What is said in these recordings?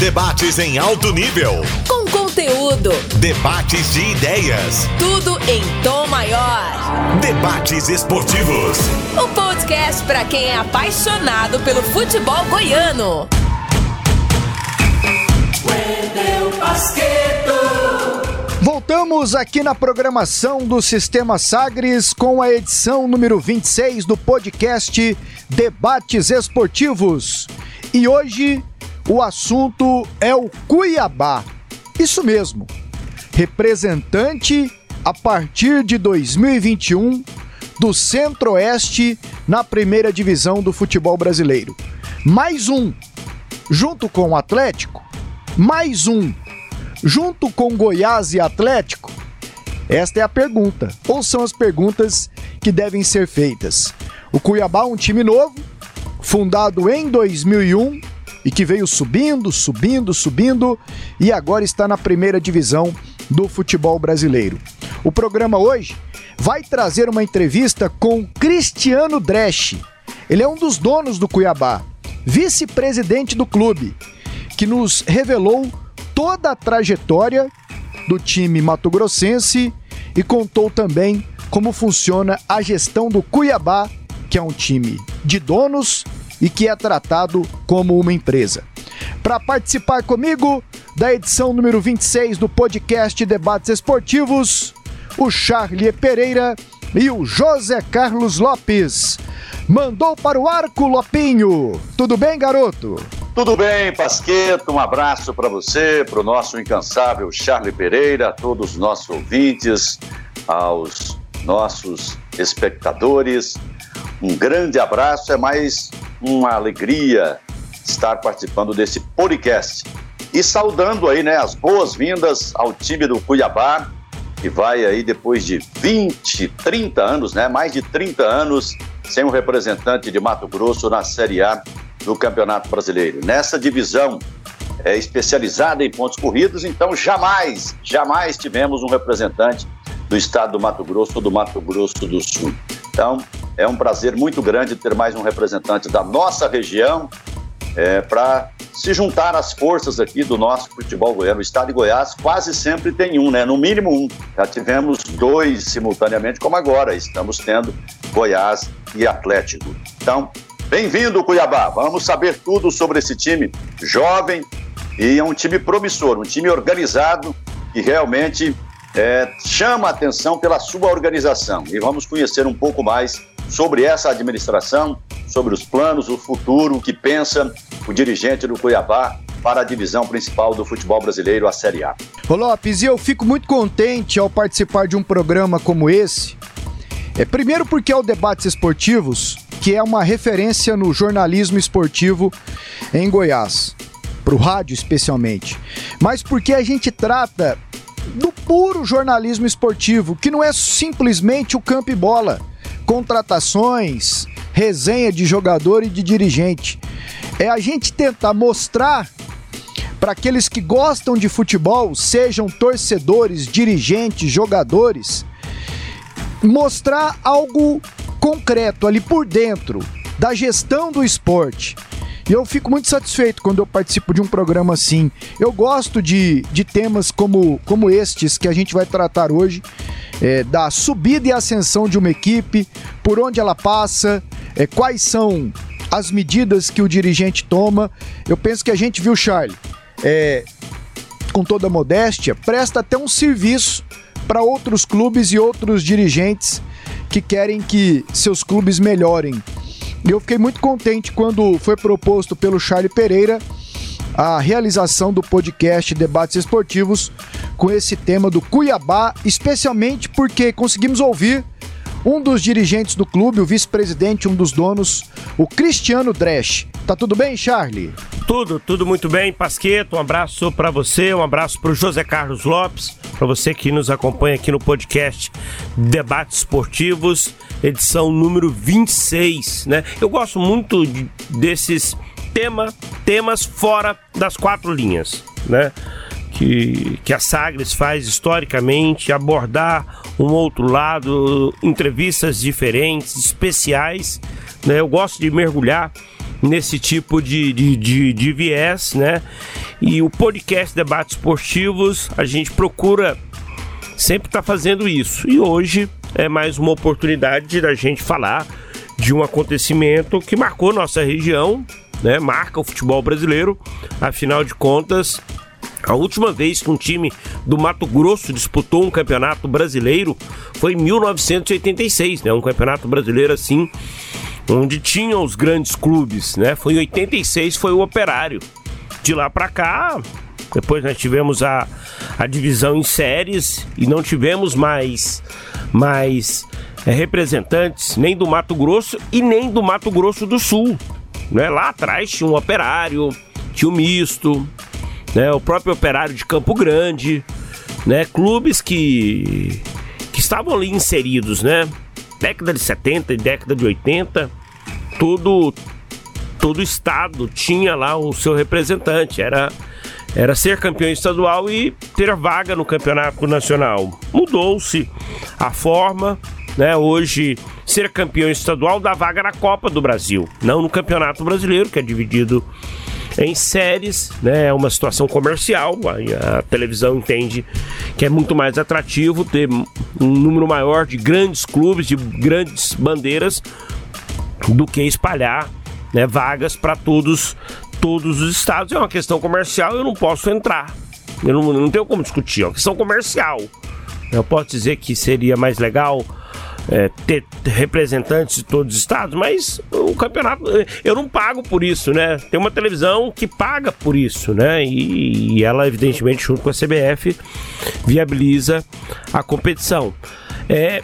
Debates em alto nível. Com conteúdo. Debates de ideias. Tudo em tom maior. Debates esportivos. O podcast para quem é apaixonado pelo futebol goiano. Voltamos aqui na programação do Sistema Sagres com a edição número 26 do podcast Debates Esportivos. E hoje o assunto é o Cuiabá. Isso mesmo. Representante a partir de 2021 do Centro-Oeste na primeira divisão do futebol brasileiro. Mais um, junto com o Atlético, mais um, junto com Goiás e Atlético. Esta é a pergunta, ou são as perguntas que devem ser feitas. O Cuiabá é um time novo, fundado em 2001 e que veio subindo, subindo, subindo e agora está na primeira divisão do futebol brasileiro. O programa hoje vai trazer uma entrevista com Cristiano Dresch. Ele é um dos donos do Cuiabá, vice-presidente do clube, que nos revelou toda a trajetória do time mato-grossense e contou também como funciona a gestão do Cuiabá, que é um time de donos e que é tratado como uma empresa. Para participar comigo da edição número 26 do podcast Debates Esportivos, o Charlie Pereira e o José Carlos Lopes. Mandou para o arco, Lopinho. Tudo bem, garoto? Tudo bem, Pasqueto. Um abraço para você, para o nosso incansável Charlie Pereira, a todos os nossos ouvintes, aos nossos espectadores. Um grande abraço, é mais uma alegria estar participando desse podcast. E saudando aí, né, as boas-vindas ao time do Cuiabá, que vai aí depois de 20, 30 anos, né, mais de 30 anos sem um representante de Mato Grosso na Série A do Campeonato Brasileiro. Nessa divisão é, especializada em pontos corridos, então jamais, jamais tivemos um representante do estado do Mato Grosso ou do Mato Grosso do Sul. Então, é um prazer muito grande ter mais um representante da nossa região é, para se juntar às forças aqui do nosso futebol goiano. O estado de Goiás quase sempre tem um, né? No mínimo um. Já tivemos dois simultaneamente, como agora. Estamos tendo Goiás e Atlético. Então, bem-vindo, Cuiabá. Vamos saber tudo sobre esse time jovem e é um time promissor, um time organizado que realmente é, chama a atenção pela sua organização. E vamos conhecer um pouco mais sobre essa administração, sobre os planos, o futuro, o que pensa o dirigente do Cuiabá para a divisão principal do futebol brasileiro, a Série A. Ô Lopes, e eu fico muito contente ao participar de um programa como esse. É primeiro porque é o Debates Esportivos, que é uma referência no jornalismo esportivo em Goiás, para o rádio especialmente, mas porque a gente trata do puro jornalismo esportivo, que não é simplesmente o campo e bola, contratações, resenha de jogador e de dirigente. É a gente tentar mostrar para aqueles que gostam de futebol, sejam torcedores, dirigentes, jogadores, mostrar algo concreto ali por dentro da gestão do esporte. E eu fico muito satisfeito quando eu participo de um programa assim. Eu gosto de, de temas como, como estes que a gente vai tratar hoje, é, da subida e ascensão de uma equipe, por onde ela passa, é, quais são as medidas que o dirigente toma. Eu penso que a gente viu, Charlie, é, com toda modéstia, presta até um serviço para outros clubes e outros dirigentes que querem que seus clubes melhorem. Eu fiquei muito contente quando foi proposto pelo Charlie Pereira a realização do podcast Debates Esportivos com esse tema do Cuiabá, especialmente porque conseguimos ouvir um dos dirigentes do clube, o vice-presidente, um dos donos, o Cristiano Dresch. Tá tudo bem, Charlie? Tudo, tudo muito bem, Pasqueto. Um abraço para você, um abraço para o José Carlos Lopes, para você que nos acompanha aqui no podcast Debates Esportivos, edição número 26, né? Eu gosto muito de, desses tema, temas fora das quatro linhas, né? Que, que a Sagres faz historicamente, abordar um outro lado, entrevistas diferentes, especiais. Né? Eu gosto de mergulhar nesse tipo de, de, de, de viés, né? E o podcast Debates Esportivos, a gente procura sempre estar tá fazendo isso. E hoje é mais uma oportunidade da gente falar de um acontecimento que marcou nossa região, né? Marca o futebol brasileiro. Afinal de contas, a última vez que um time do Mato Grosso disputou um campeonato brasileiro foi em 1986, né? Um campeonato brasileiro assim, onde tinham os grandes clubes, né? Foi em 86, foi o Operário. De lá para cá, depois nós tivemos a, a divisão em séries e não tivemos mais mais é, representantes nem do Mato Grosso e nem do Mato Grosso do Sul. Né? Lá atrás tinha um operário, tinha o um misto, né? o próprio operário de Campo Grande, né? clubes que, que estavam ali inseridos, né? Década de 70 e década de 80, todo, todo estado tinha lá o seu representante, era era ser campeão estadual e ter vaga no campeonato nacional. Mudou-se a forma, né? Hoje ser campeão estadual dá vaga na Copa do Brasil, não no Campeonato Brasileiro, que é dividido em séries, né? É uma situação comercial. A, a, televisão entende que é muito mais atrativo ter um número maior de grandes clubes, de grandes bandeiras, do que espalhar né, vagas para todos todos os estados. É uma questão comercial, eu não posso entrar. Eu não, não tenho como discutir, é uma questão comercial. Eu posso dizer que seria mais legal é, ter representantes de todos os estados, mas o campeonato eu não pago por isso, né? Tem uma televisão que paga por isso, né? E, e ela, evidentemente, junto com a CBF, viabiliza a competição. É,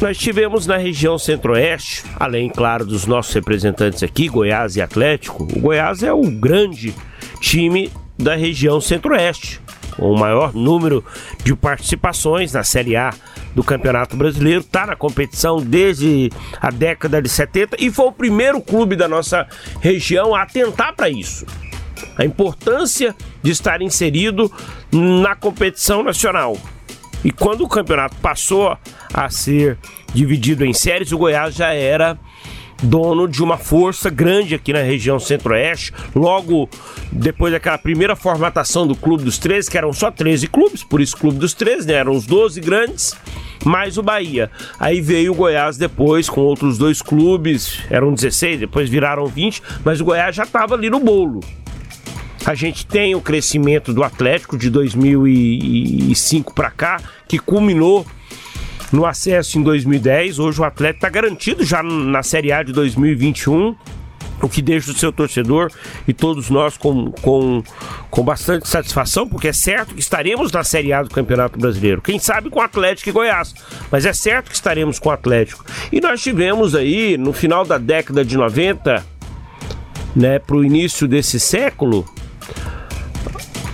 nós tivemos na região centro-oeste, além, claro, dos nossos representantes aqui, Goiás e Atlético, o Goiás é o grande time da região centro-oeste, com o maior número de participações na Série A do Campeonato Brasileiro, está na competição desde a década de 70 e foi o primeiro clube da nossa região a atentar para isso. A importância de estar inserido na competição nacional. E quando o campeonato passou a ser dividido em séries, o Goiás já era dono de uma força grande aqui na região centro-oeste. Logo depois daquela primeira formatação do Clube dos 13, que eram só 13 clubes, por isso Clube dos 13, né? Eram os 12 grandes, mais o Bahia. Aí veio o Goiás depois com outros dois clubes, eram 16, depois viraram 20, mas o Goiás já estava ali no bolo. A gente tem o crescimento do Atlético de 2005 para cá, que culminou no acesso em 2010. Hoje o Atlético está garantido já na Série A de 2021 o que deixa o seu torcedor e todos nós com, com, com bastante satisfação, porque é certo que estaremos na Série A do Campeonato Brasileiro. Quem sabe com Atlético e Goiás, mas é certo que estaremos com o Atlético. E nós tivemos aí, no final da década de 90, né, para o início desse século,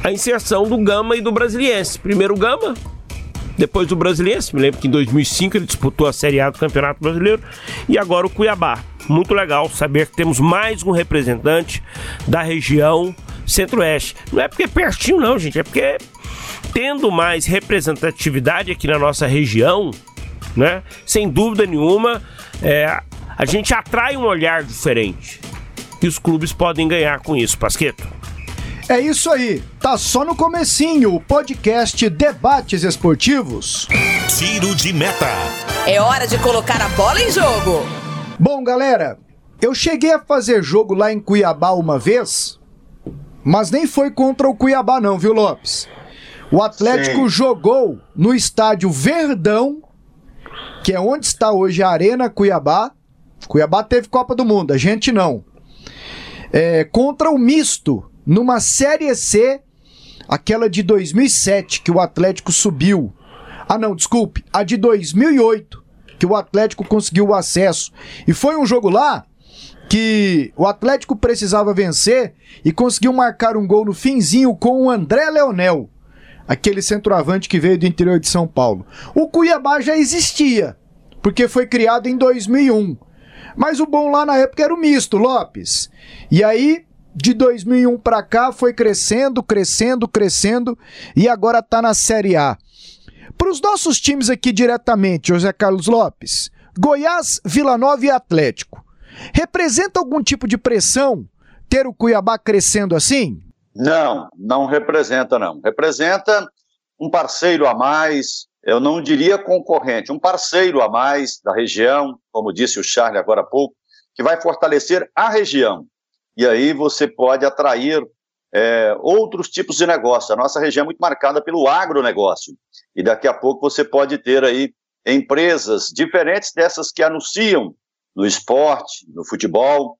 a inserção do Gama e do Brasiliense. Primeiro o Gama, depois o Brasiliense. Me lembro que em 2005 ele disputou a Série A do Campeonato Brasileiro e agora o Cuiabá. Muito legal saber que temos mais um representante da região Centro-Oeste. Não é porque é pertinho, não, gente, é porque tendo mais representatividade aqui na nossa região, né? Sem dúvida nenhuma, é, a gente atrai um olhar diferente. E os clubes podem ganhar com isso, Pasqueto. É isso aí, tá só no comecinho o podcast Debates Esportivos. Tiro de meta. É hora de colocar a bola em jogo. Bom, galera, eu cheguei a fazer jogo lá em Cuiabá uma vez, mas nem foi contra o Cuiabá não, viu, Lopes? O Atlético Sim. jogou no estádio Verdão, que é onde está hoje a Arena Cuiabá. Cuiabá teve Copa do Mundo, a gente não. É, contra o Misto, numa Série C, aquela de 2007 que o Atlético subiu. Ah, não, desculpe, a de 2008 que o Atlético conseguiu o acesso. E foi um jogo lá que o Atlético precisava vencer e conseguiu marcar um gol no finzinho com o André Leonel, aquele centroavante que veio do interior de São Paulo. O Cuiabá já existia, porque foi criado em 2001. Mas o bom lá na época era o misto, Lopes. E aí de 2001 para cá foi crescendo, crescendo, crescendo e agora está na Série A. Para os nossos times aqui diretamente, José Carlos Lopes, Goiás, Vila Nova e Atlético. Representa algum tipo de pressão ter o Cuiabá crescendo assim? Não, não representa, não. Representa um parceiro a mais, eu não diria concorrente, um parceiro a mais da região, como disse o Charlie agora há pouco, que vai fortalecer a região. E aí você pode atrair é, outros tipos de negócio. A nossa região é muito marcada pelo agronegócio. E daqui a pouco você pode ter aí empresas diferentes dessas que anunciam no esporte, no futebol,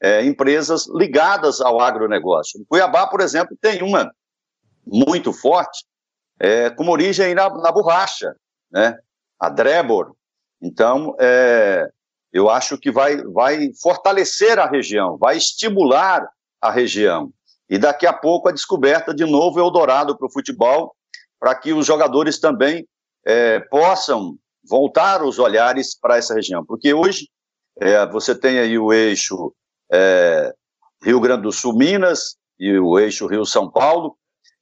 é, empresas ligadas ao agronegócio. Cuiabá, por exemplo, tem uma muito forte, é, com origem na, na, borracha, né? a Drebor. Então, é, eu acho que vai, vai fortalecer a região, vai estimular a região. E daqui a pouco a descoberta de novo Eldorado para o futebol, para que os jogadores também é, possam voltar os olhares para essa região. Porque hoje é, você tem aí o eixo é, Rio Grande do Sul, Minas e o eixo Rio-São Paulo,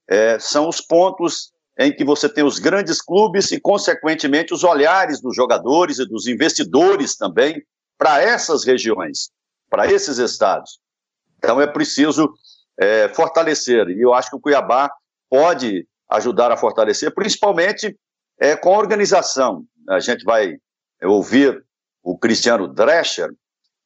é, são os pontos em que você tem os grandes clubes e, consequentemente, os olhares dos jogadores e dos investidores também para essas regiões, para esses estados. Então é preciso é, fortalecer, e eu acho que o Cuiabá pode ajudar a fortalecer, principalmente é, com a organização. A gente vai ouvir o Cristiano Drescher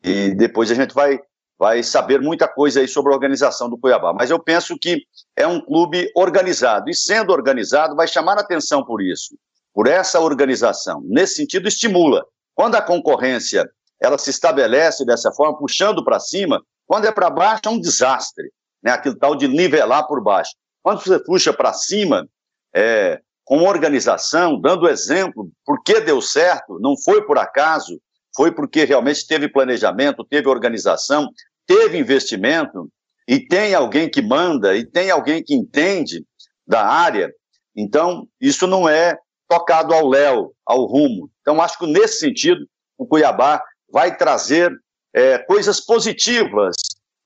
e depois a gente vai vai saber muita coisa aí sobre a organização do Cuiabá. Mas eu penso que é um clube organizado, e sendo organizado, vai chamar atenção por isso, por essa organização. Nesse sentido, estimula. Quando a concorrência ela se estabelece dessa forma, puxando para cima, quando é para baixo é um desastre, né? aquilo tal de nivelar por baixo. Quando você puxa para cima, é, com organização, dando exemplo, por que deu certo, não foi por acaso, foi porque realmente teve planejamento, teve organização, teve investimento e tem alguém que manda e tem alguém que entende da área, então isso não é tocado ao léu, ao rumo. Então acho que nesse sentido o Cuiabá vai trazer é, coisas positivas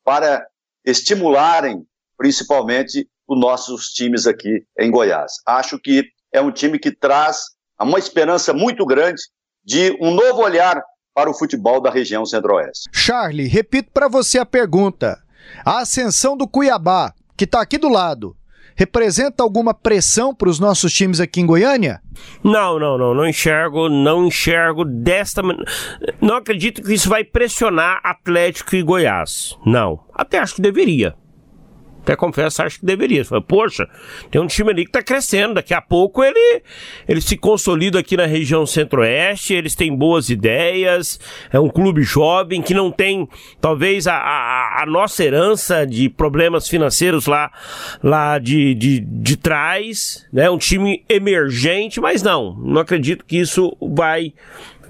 para estimularem principalmente os nossos times aqui em Goiás. Acho que é um time que traz uma esperança muito grande de um novo olhar para o futebol da região centro-oeste. Charlie, repito para você a pergunta. A ascensão do Cuiabá, que está aqui do lado, representa alguma pressão para os nossos times aqui em Goiânia? Não, não, não, não enxergo, não enxergo desta não acredito que isso vai pressionar Atlético e Goiás. Não, até acho que deveria. Até confesso, acho que deveria. Fala, Poxa, tem um time ali que está crescendo. Daqui a pouco ele, ele se consolida aqui na região centro-oeste. Eles têm boas ideias. É um clube jovem que não tem, talvez, a, a, a nossa herança de problemas financeiros lá, lá de, de, de trás. Né? Um time emergente, mas não. Não acredito que isso vai,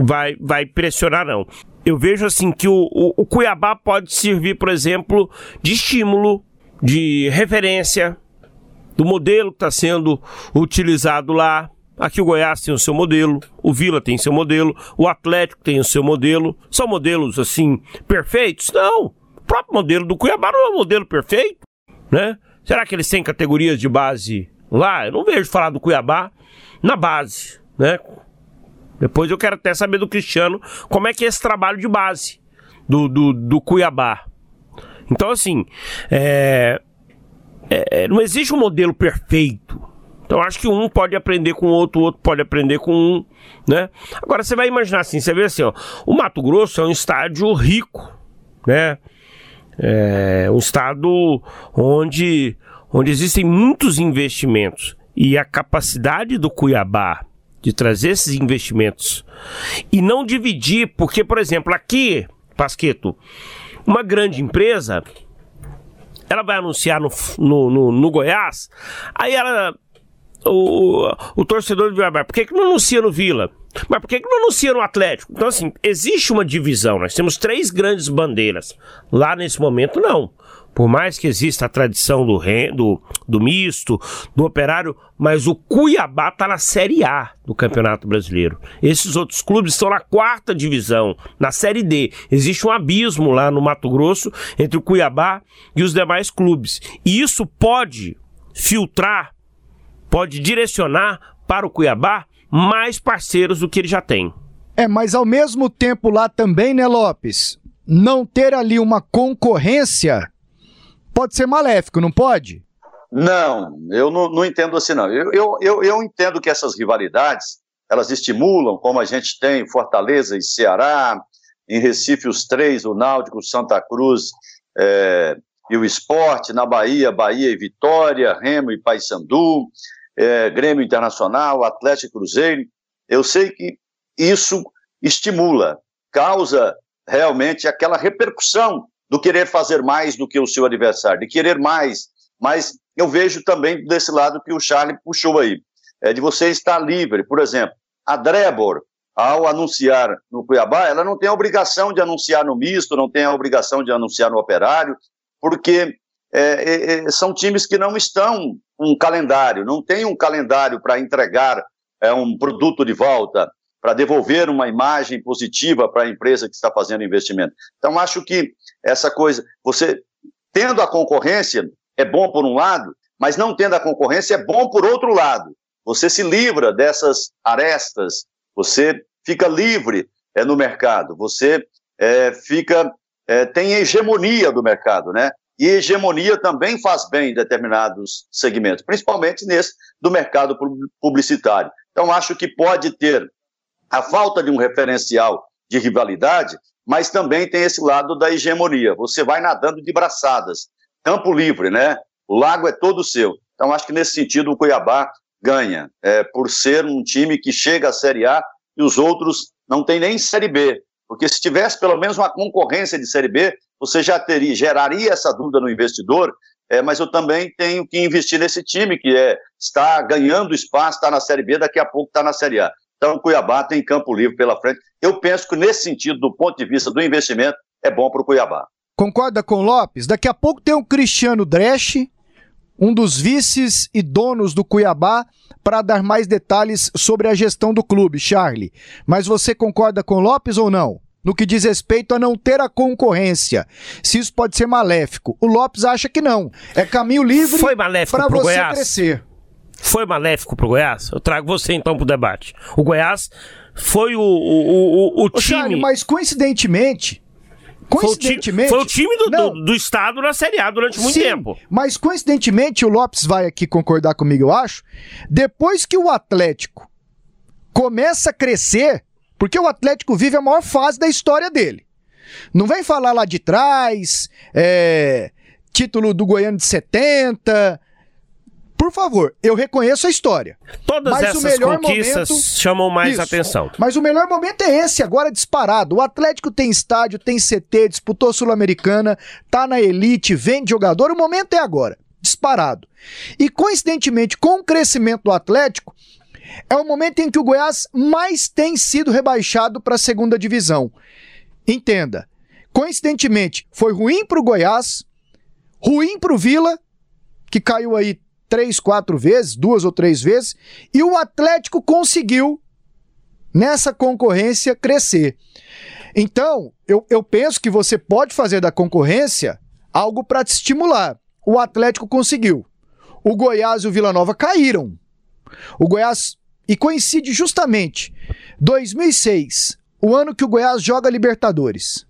vai, vai pressionar, não. Eu vejo assim que o, o, o Cuiabá pode servir, por exemplo, de estímulo de referência do modelo que está sendo utilizado lá. Aqui o Goiás tem o seu modelo, o Vila tem seu modelo, o Atlético tem o seu modelo. São modelos assim perfeitos? Não. O próprio modelo do Cuiabá não é um modelo perfeito, né? Será que eles têm categorias de base lá? Eu não vejo falar do Cuiabá na base, né? Depois eu quero até saber do Cristiano como é que é esse trabalho de base do, do, do Cuiabá. Então, assim, é, é, não existe um modelo perfeito. Então, acho que um pode aprender com o outro, o outro pode aprender com um, né? Agora, você vai imaginar assim, você vê assim, ó, o Mato Grosso é um estádio rico, né? É um estado onde, onde existem muitos investimentos e a capacidade do Cuiabá de trazer esses investimentos e não dividir, porque, por exemplo, aqui, Pasqueto, uma grande empresa, ela vai anunciar no, no, no, no Goiás, aí ela. O, o torcedor de Vila, por que, que não anuncia no Vila? Mas por que, que não anuncia no Atlético? Então, assim, existe uma divisão. Nós temos três grandes bandeiras. Lá nesse momento, não. Por mais que exista a tradição do, do, do misto, do operário, mas o Cuiabá está na Série A do Campeonato Brasileiro. Esses outros clubes estão na quarta divisão, na Série D. Existe um abismo lá no Mato Grosso entre o Cuiabá e os demais clubes. E isso pode filtrar, pode direcionar para o Cuiabá mais parceiros do que ele já tem. É, mas ao mesmo tempo lá também, né, Lopes? não ter ali uma concorrência pode ser maléfico, não pode? Não, eu não, não entendo assim, não. Eu, eu, eu, eu, entendo que essas rivalidades, elas estimulam, como a gente tem Fortaleza e Ceará, em Recife os três, o Náutico, Santa Cruz é, e o Esporte, na Bahia, Bahia e Vitória, Remo e Paysandu, é, Grêmio Internacional, Atlético Cruzeiro. Eu sei que isso estimula, causa realmente aquela repercussão do querer fazer mais do que o seu adversário, de querer mais. Mas eu vejo também desse lado que o Charlie puxou aí, é de você estar livre. Por exemplo, a Drebor, ao anunciar no Cuiabá, ela não tem a obrigação de anunciar no misto, não tem a obrigação de anunciar no operário, porque é, é, é são times que não estão um calendário, não tem um calendário para entregar é, um produto de volta, para devolver uma imagem positiva para a empresa que está fazendo investimento. Então, acho que essa coisa, você tendo a concorrência, é bom por um lado, mas não tendo a concorrência, é bom por outro lado. Você se livra dessas arestas, você fica livre é, no mercado, você é, fica é, tem hegemonia do mercado, né? E hegemonia também faz bem em determinados segmentos, principalmente nesse do mercado publicitário. Então, acho que pode ter a falta de um referencial de rivalidade, mas também tem esse lado da hegemonia. Você vai nadando de braçadas, campo livre, né? O lago é todo seu. Então, acho que nesse sentido o Cuiabá ganha, é, por ser um time que chega à Série A e os outros não tem nem Série B. Porque se tivesse pelo menos uma concorrência de Série B, você já teria, geraria essa dúvida no investidor, é, mas eu também tenho que investir nesse time que é, está ganhando espaço, está na Série B, daqui a pouco está na Série A. Então, o Cuiabá tem campo livre pela frente. Eu penso que, nesse sentido, do ponto de vista do investimento, é bom para o Cuiabá. Concorda com o Lopes? Daqui a pouco tem o Cristiano Dresch, um dos vices e donos do Cuiabá, para dar mais detalhes sobre a gestão do clube, Charlie. Mas você concorda com o Lopes ou não? No que diz respeito a não ter a concorrência, se isso pode ser maléfico. O Lopes acha que não. É caminho livre para você Goiás. crescer foi maléfico pro Goiás? Eu trago você então pro debate. O Goiás foi o, o, o, o time. Charlie, mas coincidentemente. Coincidentemente. Foi o time, do, do, do, Estado na Série A durante muito sim, tempo. Mas coincidentemente, o Lopes vai aqui concordar comigo, eu acho. Depois que o Atlético começa a crescer, porque o Atlético vive a maior fase da história dele. Não vem falar lá de trás, é, título do Goiano de 70, por favor, eu reconheço a história. Todas mas essas conquistas momento... chamam mais Isso. atenção. Mas o melhor momento é esse, agora disparado. O Atlético tem estádio, tem CT, disputou Sul-Americana, tá na elite, vende jogador. O momento é agora, disparado. E coincidentemente, com o crescimento do Atlético, é o momento em que o Goiás mais tem sido rebaixado para a segunda divisão. Entenda, coincidentemente, foi ruim para o Goiás, ruim para o Vila, que caiu aí três, quatro vezes, duas ou três vezes, e o Atlético conseguiu, nessa concorrência, crescer. Então, eu, eu penso que você pode fazer da concorrência algo para te estimular. O Atlético conseguiu. O Goiás e o Vila Nova caíram. O Goiás. E coincide justamente 2006, o ano que o Goiás joga Libertadores.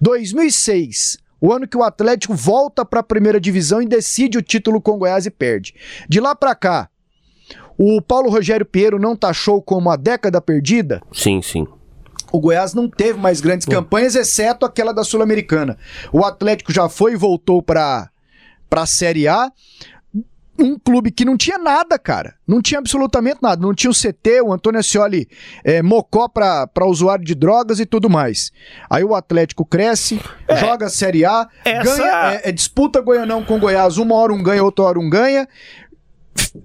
2006, o ano que o Atlético volta para a primeira divisão e decide o título com o Goiás e perde. De lá para cá, o Paulo Rogério Pinheiro não taxou como a década perdida? Sim, sim. O Goiás não teve mais grandes campanhas, exceto aquela da Sul-Americana. O Atlético já foi e voltou para a Série A um clube que não tinha nada, cara. Não tinha absolutamente nada. Não tinha o CT, o Antônio Ascioli é, mocó para usuário de drogas e tudo mais. Aí o Atlético cresce, é, joga a Série A, essa... ganha, é, é, disputa Goianão com Goiás. Uma hora um ganha, outra hora um ganha.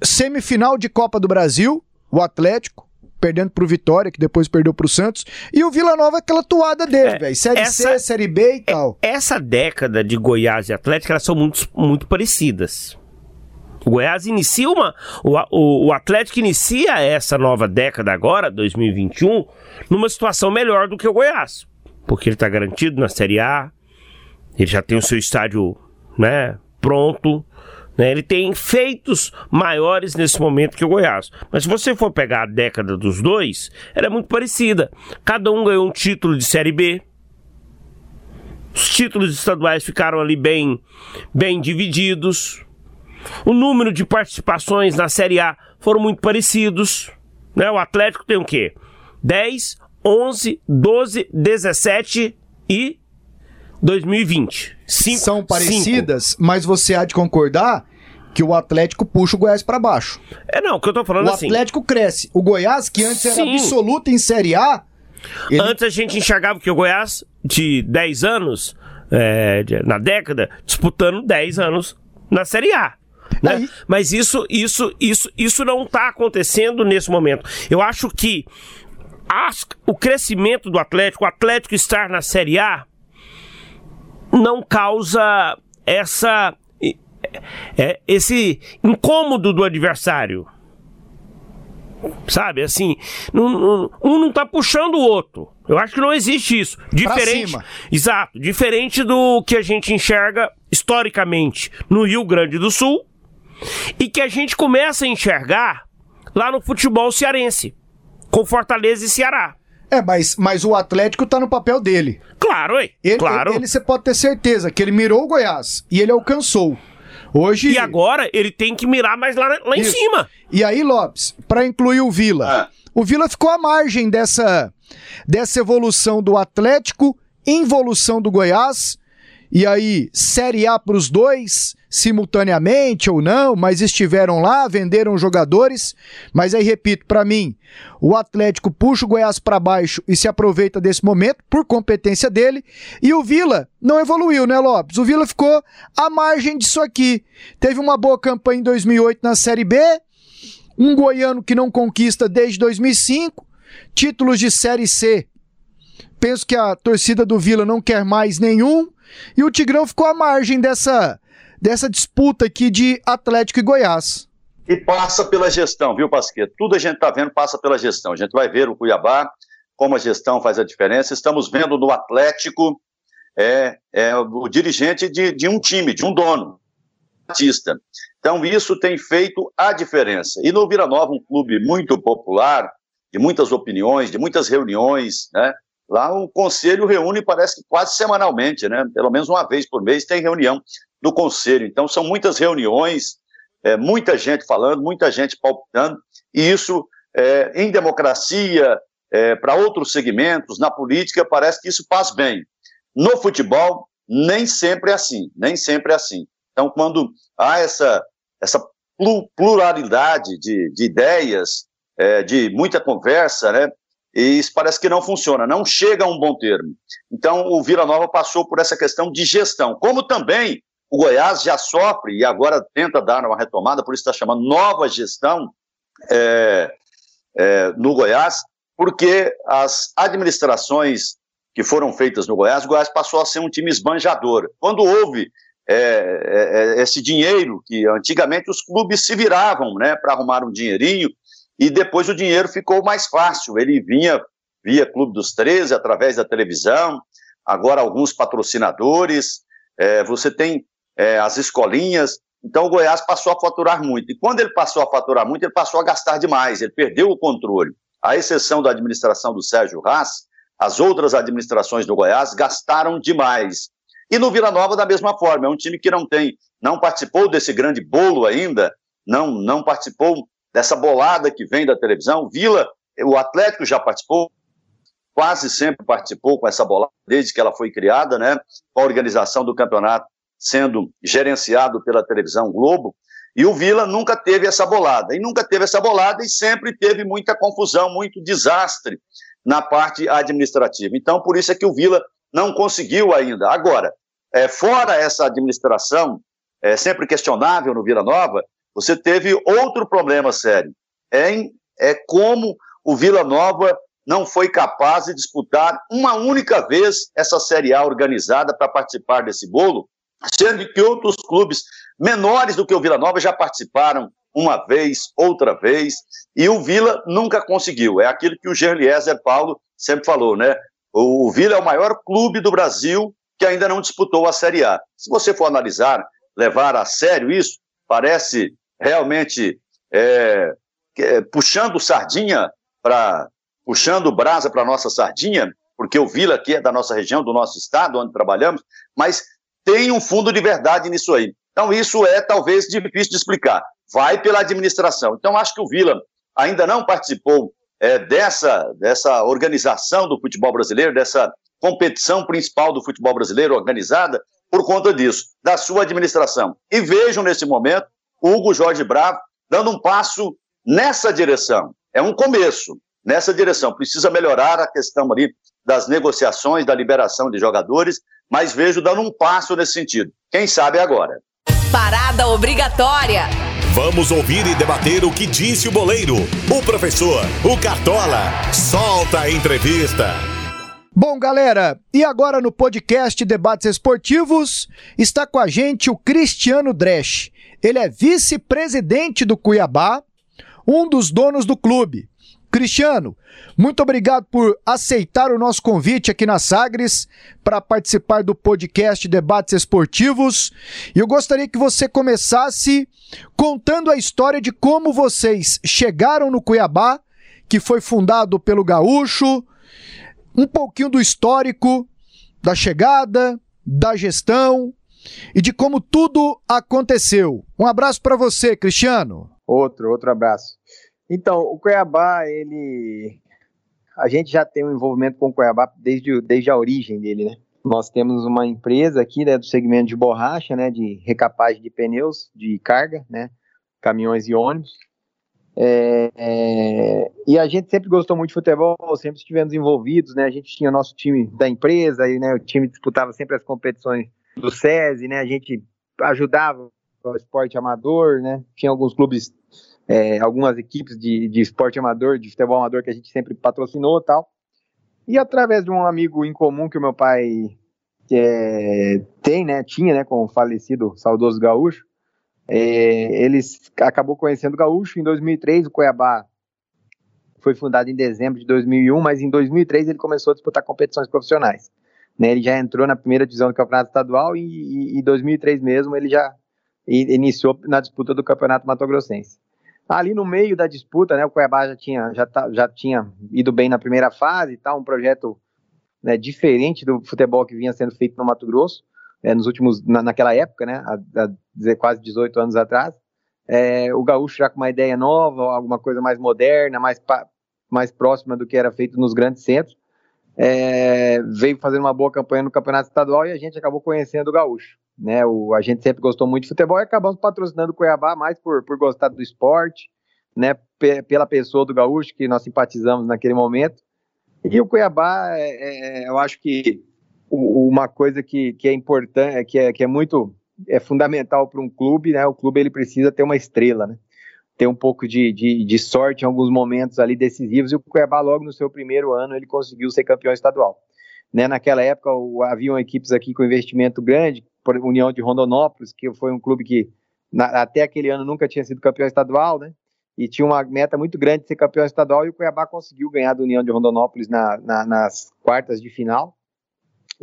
Semifinal de Copa do Brasil, o Atlético. Perdendo pro Vitória, que depois perdeu pro Santos. E o Vila Nova, aquela toada dele, é, velho. Série essa, C, Série B e é, tal. Essa década de Goiás e Atlético, elas são muito, muito parecidas. O Goiás inicia uma. O, o, o Atlético inicia essa nova década agora, 2021, numa situação melhor do que o Goiás. Porque ele está garantido na Série A, ele já tem o seu estádio né, pronto. Né, ele tem feitos maiores nesse momento que o Goiás. Mas se você for pegar a década dos dois, ela é muito parecida. Cada um ganhou um título de Série B. Os títulos estaduais ficaram ali bem, bem divididos. O número de participações na Série A foram muito parecidos. Né? O Atlético tem o quê? 10, 11, 12, 17 e 2020. Cinco, São parecidas, cinco. mas você há de concordar que o Atlético puxa o Goiás para baixo. É não, o que eu tô falando o assim. O Atlético cresce. O Goiás, que antes Sim. era absoluto em Série A. Ele... Antes a gente enxergava que o Goiás, de 10 anos, é, na década, disputando 10 anos na Série A. Né? Aí... Mas isso, isso, isso, isso não está acontecendo nesse momento. Eu acho que as, o crescimento do Atlético, o Atlético estar na Série A, não causa essa é, esse incômodo do adversário. Sabe, assim, um não tá puxando o outro. Eu acho que não existe isso. Diferente. Exato. Diferente do que a gente enxerga historicamente no Rio Grande do Sul e que a gente começa a enxergar lá no futebol cearense, com Fortaleza e Ceará. É, mas, mas o Atlético tá no papel dele. Claro, hein? Ele, claro. Ele você pode ter certeza que ele mirou o Goiás e ele alcançou. Hoje... E agora ele tem que mirar mais lá, lá em cima. E aí, Lopes, para incluir o Vila. Ah. O Vila ficou à margem dessa, dessa evolução do Atlético, involução do Goiás. E aí, Série A para os dois, simultaneamente ou não, mas estiveram lá, venderam jogadores. Mas aí, repito, para mim, o Atlético puxa o Goiás para baixo e se aproveita desse momento por competência dele. E o Vila não evoluiu, né, Lopes? O Vila ficou à margem disso aqui. Teve uma boa campanha em 2008 na Série B, um goiano que não conquista desde 2005, títulos de Série C. Penso que a torcida do Vila não quer mais nenhum. E o Tigrão ficou à margem dessa dessa disputa aqui de Atlético e Goiás. E passa pela gestão, viu, Pasqueto? Tudo a gente está vendo passa pela gestão. A gente vai ver o Cuiabá, como a gestão faz a diferença. Estamos vendo no Atlético é, é o dirigente de, de um time, de um dono, Batista. Então, isso tem feito a diferença. E no Vira Nova, um clube muito popular, de muitas opiniões, de muitas reuniões, né? Lá o conselho reúne, parece que quase semanalmente, né? Pelo menos uma vez por mês tem reunião do conselho. Então, são muitas reuniões, é, muita gente falando, muita gente palpitando, e isso, é, em democracia, é, para outros segmentos, na política, parece que isso faz bem. No futebol, nem sempre é assim, nem sempre é assim. Então, quando há essa, essa pluralidade de, de ideias, é, de muita conversa, né? E isso parece que não funciona, não chega a um bom termo. Então, o Vila Nova passou por essa questão de gestão, como também o Goiás já sofre e agora tenta dar uma retomada, por isso está chamando nova gestão é, é, no Goiás, porque as administrações que foram feitas no Goiás, o Goiás passou a ser um time esbanjador. Quando houve é, é, é esse dinheiro, que antigamente os clubes se viravam né, para arrumar um dinheirinho, e depois o dinheiro ficou mais fácil. Ele vinha via Clube dos 13, através da televisão, agora alguns patrocinadores. É, você tem é, as escolinhas. Então o Goiás passou a faturar muito. E quando ele passou a faturar muito, ele passou a gastar demais, ele perdeu o controle. À exceção da administração do Sérgio Haas, as outras administrações do Goiás gastaram demais. E no Vila Nova, da mesma forma, é um time que não tem, não participou desse grande bolo ainda, não, não participou dessa bolada que vem da televisão. Vila, o Atlético já participou, quase sempre participou com essa bolada, desde que ela foi criada, né? Com a organização do campeonato sendo gerenciado pela televisão Globo, e o Vila nunca teve essa bolada. E nunca teve essa bolada e sempre teve muita confusão, muito desastre na parte administrativa. Então, por isso é que o Vila não conseguiu ainda. Agora, é, fora essa administração, é, sempre questionável no Vila Nova, você teve outro problema sério. É, é como o Vila Nova não foi capaz de disputar uma única vez essa Série A organizada para participar desse bolo, sendo que outros clubes menores do que o Vila Nova já participaram uma vez, outra vez, e o Vila nunca conseguiu. É aquilo que o Gerliezer Paulo sempre falou, né? O Vila é o maior clube do Brasil que ainda não disputou a Série A. Se você for analisar, levar a sério isso, parece realmente é, é, puxando sardinha para puxando brasa para nossa sardinha, porque o Vila aqui é da nossa região, do nosso estado, onde trabalhamos, mas tem um fundo de verdade nisso aí. Então, isso é talvez difícil de explicar. Vai pela administração. Então, acho que o Vila ainda não participou é, dessa, dessa organização do futebol brasileiro, dessa competição principal do futebol brasileiro organizada, por conta disso, da sua administração. E vejam nesse momento Hugo Jorge Bravo dando um passo nessa direção. É um começo nessa direção. Precisa melhorar a questão ali das negociações, da liberação de jogadores, mas vejo dando um passo nesse sentido. Quem sabe agora. Parada obrigatória. Vamos ouvir e debater o que disse o boleiro, o professor, o Cartola. Solta a entrevista. Bom, galera, e agora no podcast Debates Esportivos está com a gente o Cristiano Dresch. Ele é vice-presidente do Cuiabá, um dos donos do clube. Cristiano, muito obrigado por aceitar o nosso convite aqui na Sagres para participar do podcast Debates Esportivos. E eu gostaria que você começasse contando a história de como vocês chegaram no Cuiabá, que foi fundado pelo Gaúcho, um pouquinho do histórico da chegada, da gestão e de como tudo aconteceu. Um abraço para você, Cristiano. Outro, outro abraço. Então, o Cuiabá, ele a gente já tem um envolvimento com o Cuiabá desde, desde a origem dele, né? Nós temos uma empresa aqui, né, do segmento de borracha, né, de recapagem de pneus, de carga, né, caminhões e ônibus. É, é, e a gente sempre gostou muito de futebol, sempre estivemos envolvidos, né? A gente tinha nosso time da empresa, e, né, o time disputava sempre as competições do SESI, né? A gente ajudava o esporte amador, né? Tinha alguns clubes, é, algumas equipes de, de esporte amador, de futebol amador que a gente sempre patrocinou tal. E através de um amigo em comum que o meu pai é, tem, né? Tinha, né? Com o falecido saudoso gaúcho, é, eles acabou conhecendo o Gaúcho em 2003, o Cuiabá foi fundado em dezembro de 2001, mas em 2003 ele começou a disputar competições profissionais. Né, ele já entrou na primeira divisão do Campeonato Estadual e em 2003 mesmo ele já iniciou na disputa do Campeonato Mato Grossense. Ali no meio da disputa, né, o Cuiabá já tinha, já, tá, já tinha ido bem na primeira fase e tal, um projeto né, diferente do futebol que vinha sendo feito no Mato Grosso é, nos últimos, na, naquela época, né, há, há quase 18 anos atrás, é, o gaúcho já com uma ideia nova, alguma coisa mais moderna, mais, mais próxima do que era feito nos grandes centros, é, veio fazendo uma boa campanha no campeonato estadual e a gente acabou conhecendo o gaúcho. Né, o, a gente sempre gostou muito de futebol e acabamos patrocinando o Cuiabá mais por, por gostar do esporte, né, pela pessoa do gaúcho que nós simpatizamos naquele momento. E o Cuiabá, é, é, eu acho que uma coisa que, que é importante, que é, que é muito é fundamental para um clube, né? O clube ele precisa ter uma estrela, né? Ter um pouco de, de, de, sorte em alguns momentos ali decisivos. E o Cuiabá, logo no seu primeiro ano, ele conseguiu ser campeão estadual. Né? Naquela época, o, haviam equipes aqui com investimento grande, por União de Rondonópolis, que foi um clube que na, até aquele ano nunca tinha sido campeão estadual, né? E tinha uma meta muito grande de ser campeão estadual e o Cuiabá conseguiu ganhar do União de Rondonópolis na, na, nas quartas de final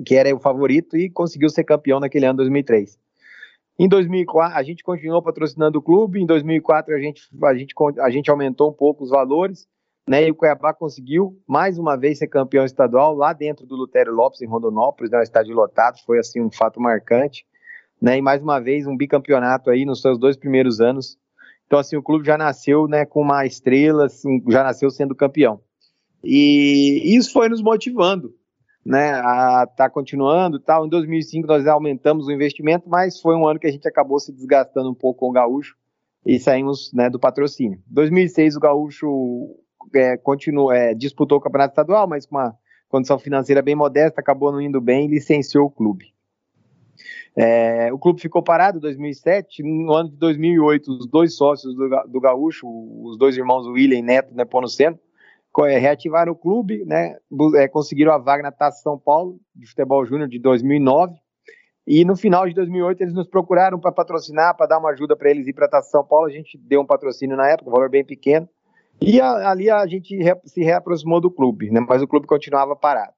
que era o favorito e conseguiu ser campeão naquele ano 2003. Em 2004, a gente continuou patrocinando o clube. Em 2004, a gente, a gente, a gente aumentou um pouco os valores, né? E o Cuiabá conseguiu mais uma vez ser campeão estadual lá dentro do Lutério Lopes, em Rondonópolis, né? estádio lotado. Foi assim um fato marcante, né? E mais uma vez um bicampeonato aí nos seus dois primeiros anos. Então, assim, o clube já nasceu, né, com uma estrela, assim, já nasceu sendo campeão. E isso foi nos motivando, né, a tá continuando tal. Em 2005 nós aumentamos o investimento, mas foi um ano que a gente acabou se desgastando um pouco com o Gaúcho e saímos né, do patrocínio. 2006 o Gaúcho é, continuou, é, disputou o campeonato estadual, mas com uma condição financeira bem modesta, acabou não indo bem e licenciou o clube. É, o clube ficou parado em 2007. No ano de 2008, os dois sócios do, do Gaúcho, os dois irmãos William e Neto Nepomuceno, é, reativaram o clube, né, é, conseguiram a vaga na Taça São Paulo de futebol júnior de 2009 e no final de 2008 eles nos procuraram para patrocinar, para dar uma ajuda para eles ir para a Taça São Paulo. A gente deu um patrocínio na época, um valor bem pequeno. E a, ali a gente re, se reaproximou do clube, né, mas o clube continuava parado.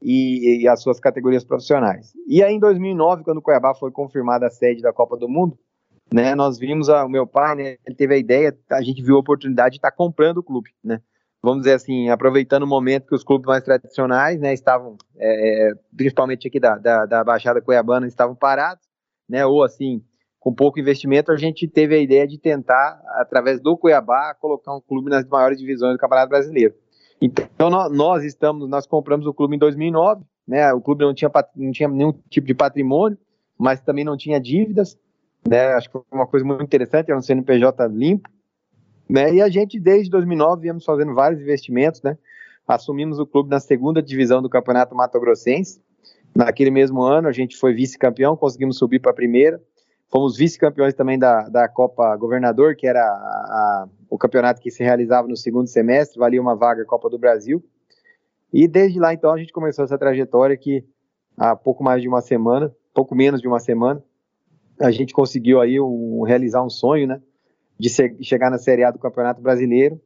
E, e, as suas categorias profissionais. E aí em 2009, quando o Cuiabá foi confirmada a sede da Copa do Mundo, né, nós vimos a, o meu pai, né, ele teve a ideia, a gente viu a oportunidade de estar tá comprando o clube, né? Vamos dizer assim, aproveitando o momento que os clubes mais tradicionais, né, estavam, é, principalmente aqui da, da, da Baixada Cuiabana, estavam parados, né, ou assim, com pouco investimento, a gente teve a ideia de tentar, através do Cuiabá, colocar um clube nas maiores divisões do Campeonato Brasileiro. Então, nós estamos, nós compramos o clube em 2009, né, o clube não tinha, não tinha nenhum tipo de patrimônio, mas também não tinha dívidas, né, acho que foi uma coisa muito interessante, era um CNPJ limpo, né? E a gente, desde 2009, viemos fazendo vários investimentos, né? Assumimos o clube na segunda divisão do Campeonato Mato Grossense. Naquele mesmo ano, a gente foi vice-campeão, conseguimos subir para a primeira. Fomos vice-campeões também da, da Copa Governador, que era a, a, o campeonato que se realizava no segundo semestre, valia uma vaga Copa do Brasil. E desde lá, então, a gente começou essa trajetória que há pouco mais de uma semana, pouco menos de uma semana, a gente conseguiu aí um, realizar um sonho, né? De ser, chegar na Série A do Campeonato Brasileiro,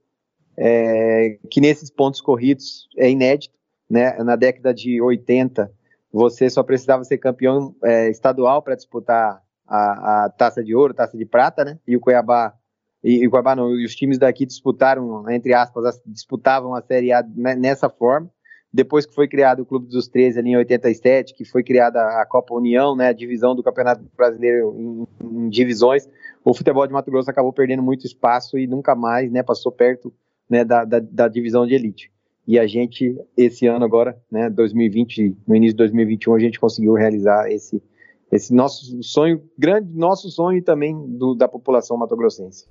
é, que nesses pontos corridos é inédito, né? Na década de 80, você só precisava ser campeão é, estadual para disputar a, a, taça de ouro, taça de prata, né? E o Cuiabá e, e o Cuiabá não, e os times daqui disputaram, entre aspas, disputavam a Série A nessa forma. Depois que foi criado o Clube dos 13 ali em 87, que foi criada a Copa União, né, a divisão do Campeonato Brasileiro em, em divisões, o futebol de Mato Grosso acabou perdendo muito espaço e nunca mais né, passou perto né, da, da, da, divisão de elite. E a gente, esse ano agora, né, 2020, no início de 2021, a gente conseguiu realizar esse, esse nosso sonho, grande nosso sonho também do, da população matogrossense.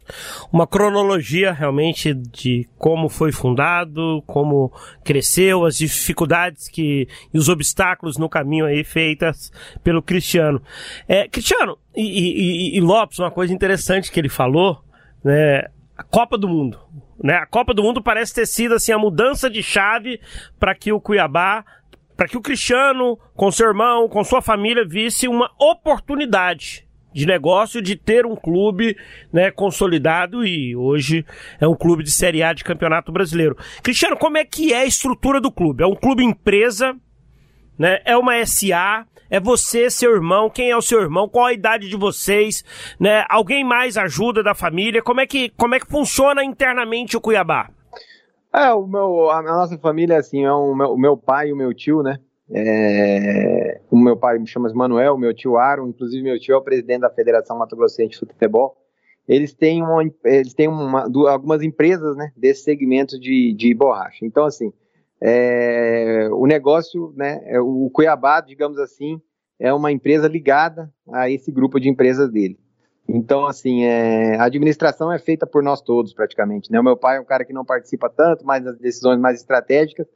Uma cronologia realmente de como foi fundado, como cresceu, as dificuldades que e os obstáculos no caminho aí feitas pelo Cristiano. É, Cristiano e, e, e Lopes, uma coisa interessante que ele falou, né? A Copa do Mundo. Né? A Copa do Mundo parece ter sido assim a mudança de chave para que o Cuiabá para que o Cristiano, com seu irmão, com sua família, visse uma oportunidade de negócio de ter um clube né, consolidado e hoje é um clube de Série A de Campeonato Brasileiro. Cristiano, como é que é a estrutura do clube? É um clube empresa, né? É uma SA, é você, seu irmão, quem é o seu irmão, qual a idade de vocês, né? Alguém mais ajuda da família? Como é que, como é que funciona internamente o Cuiabá? É, o meu, a nossa família, assim, é um, o meu pai e o meu tio, né? É, o meu pai me chama Manuel, o meu tio Aaron, inclusive meu tio é o presidente da Federação Mato Grossense de Futebol. Eles têm, uma, eles têm uma, algumas empresas, né, desse segmento de, de borracha. Então, assim, é, o negócio, né, é, o Cuiabá, digamos assim, é uma empresa ligada a esse grupo de empresas dele. Então, assim, é, a administração é feita por nós todos, praticamente. Né? O meu pai é um cara que não participa tanto, mas das decisões mais estratégicas.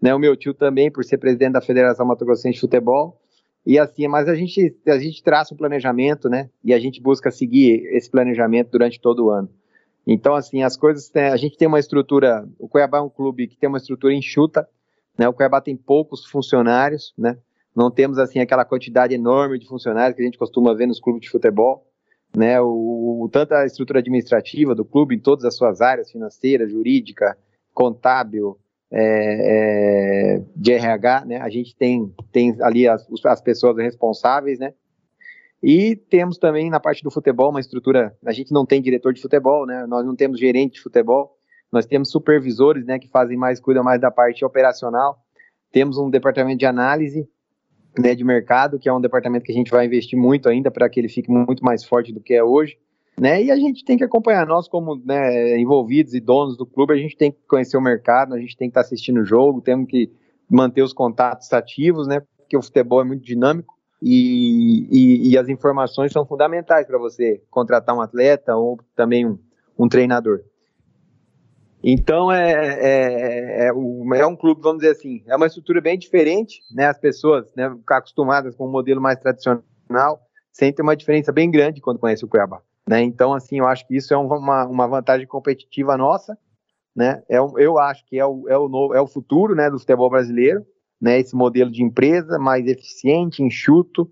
Né? O meu tio também, por ser presidente da Federação Mato Grossense de Futebol. E assim, mas a gente, a gente traça um planejamento, né? E a gente busca seguir esse planejamento durante todo o ano. Então, assim, as coisas, né, a gente tem uma estrutura, o Cuiabá é um clube que tem uma estrutura enxuta, né? O Cuiabá tem poucos funcionários, né? Não temos, assim, aquela quantidade enorme de funcionários que a gente costuma ver nos clubes de futebol né, o, tanto a estrutura administrativa do clube em todas as suas áreas, financeira, jurídica, contábil, é, é, de RH, né, a gente tem, tem ali as, as pessoas responsáveis, né, e temos também na parte do futebol uma estrutura, a gente não tem diretor de futebol, né, nós não temos gerente de futebol, nós temos supervisores, né, que fazem mais, cuidam mais da parte operacional, temos um departamento de análise, né, de mercado, que é um departamento que a gente vai investir muito ainda para que ele fique muito mais forte do que é hoje. Né, e a gente tem que acompanhar, nós como né, envolvidos e donos do clube, a gente tem que conhecer o mercado, a gente tem que estar tá assistindo o jogo, temos que manter os contatos ativos, né, porque o futebol é muito dinâmico e, e, e as informações são fundamentais para você contratar um atleta ou também um, um treinador. Então é, é, é, é, um clube, vamos dizer assim, é uma estrutura bem diferente, né? As pessoas, né, acostumadas com um modelo mais tradicional, sentem uma diferença bem grande quando conhecem o Cuiabá, né? Então, assim, eu acho que isso é uma, uma vantagem competitiva nossa, né? É, eu acho que é o, é o, novo, é o futuro, né, do futebol brasileiro, né? Esse modelo de empresa mais eficiente, enxuto,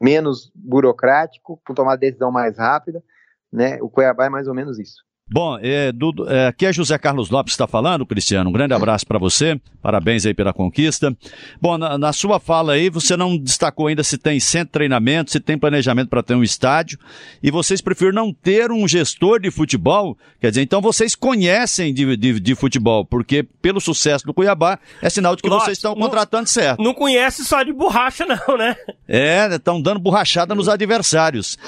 menos burocrático, com tomar decisão mais rápida, né? O Cuiabá é mais ou menos isso. Bom, é, do, é, aqui é José Carlos Lopes está falando, Cristiano. Um grande abraço para você. Parabéns aí pela conquista. Bom, na, na, sua fala aí, você não destacou ainda se tem centro de treinamento, se tem planejamento para ter um estádio. E vocês preferem não ter um gestor de futebol. Quer dizer, então vocês conhecem de, de, de futebol, porque pelo sucesso do Cuiabá é sinal de que Lógico, vocês estão contratando certo. Não conhece só de borracha, não, né? É, estão dando borrachada nos adversários.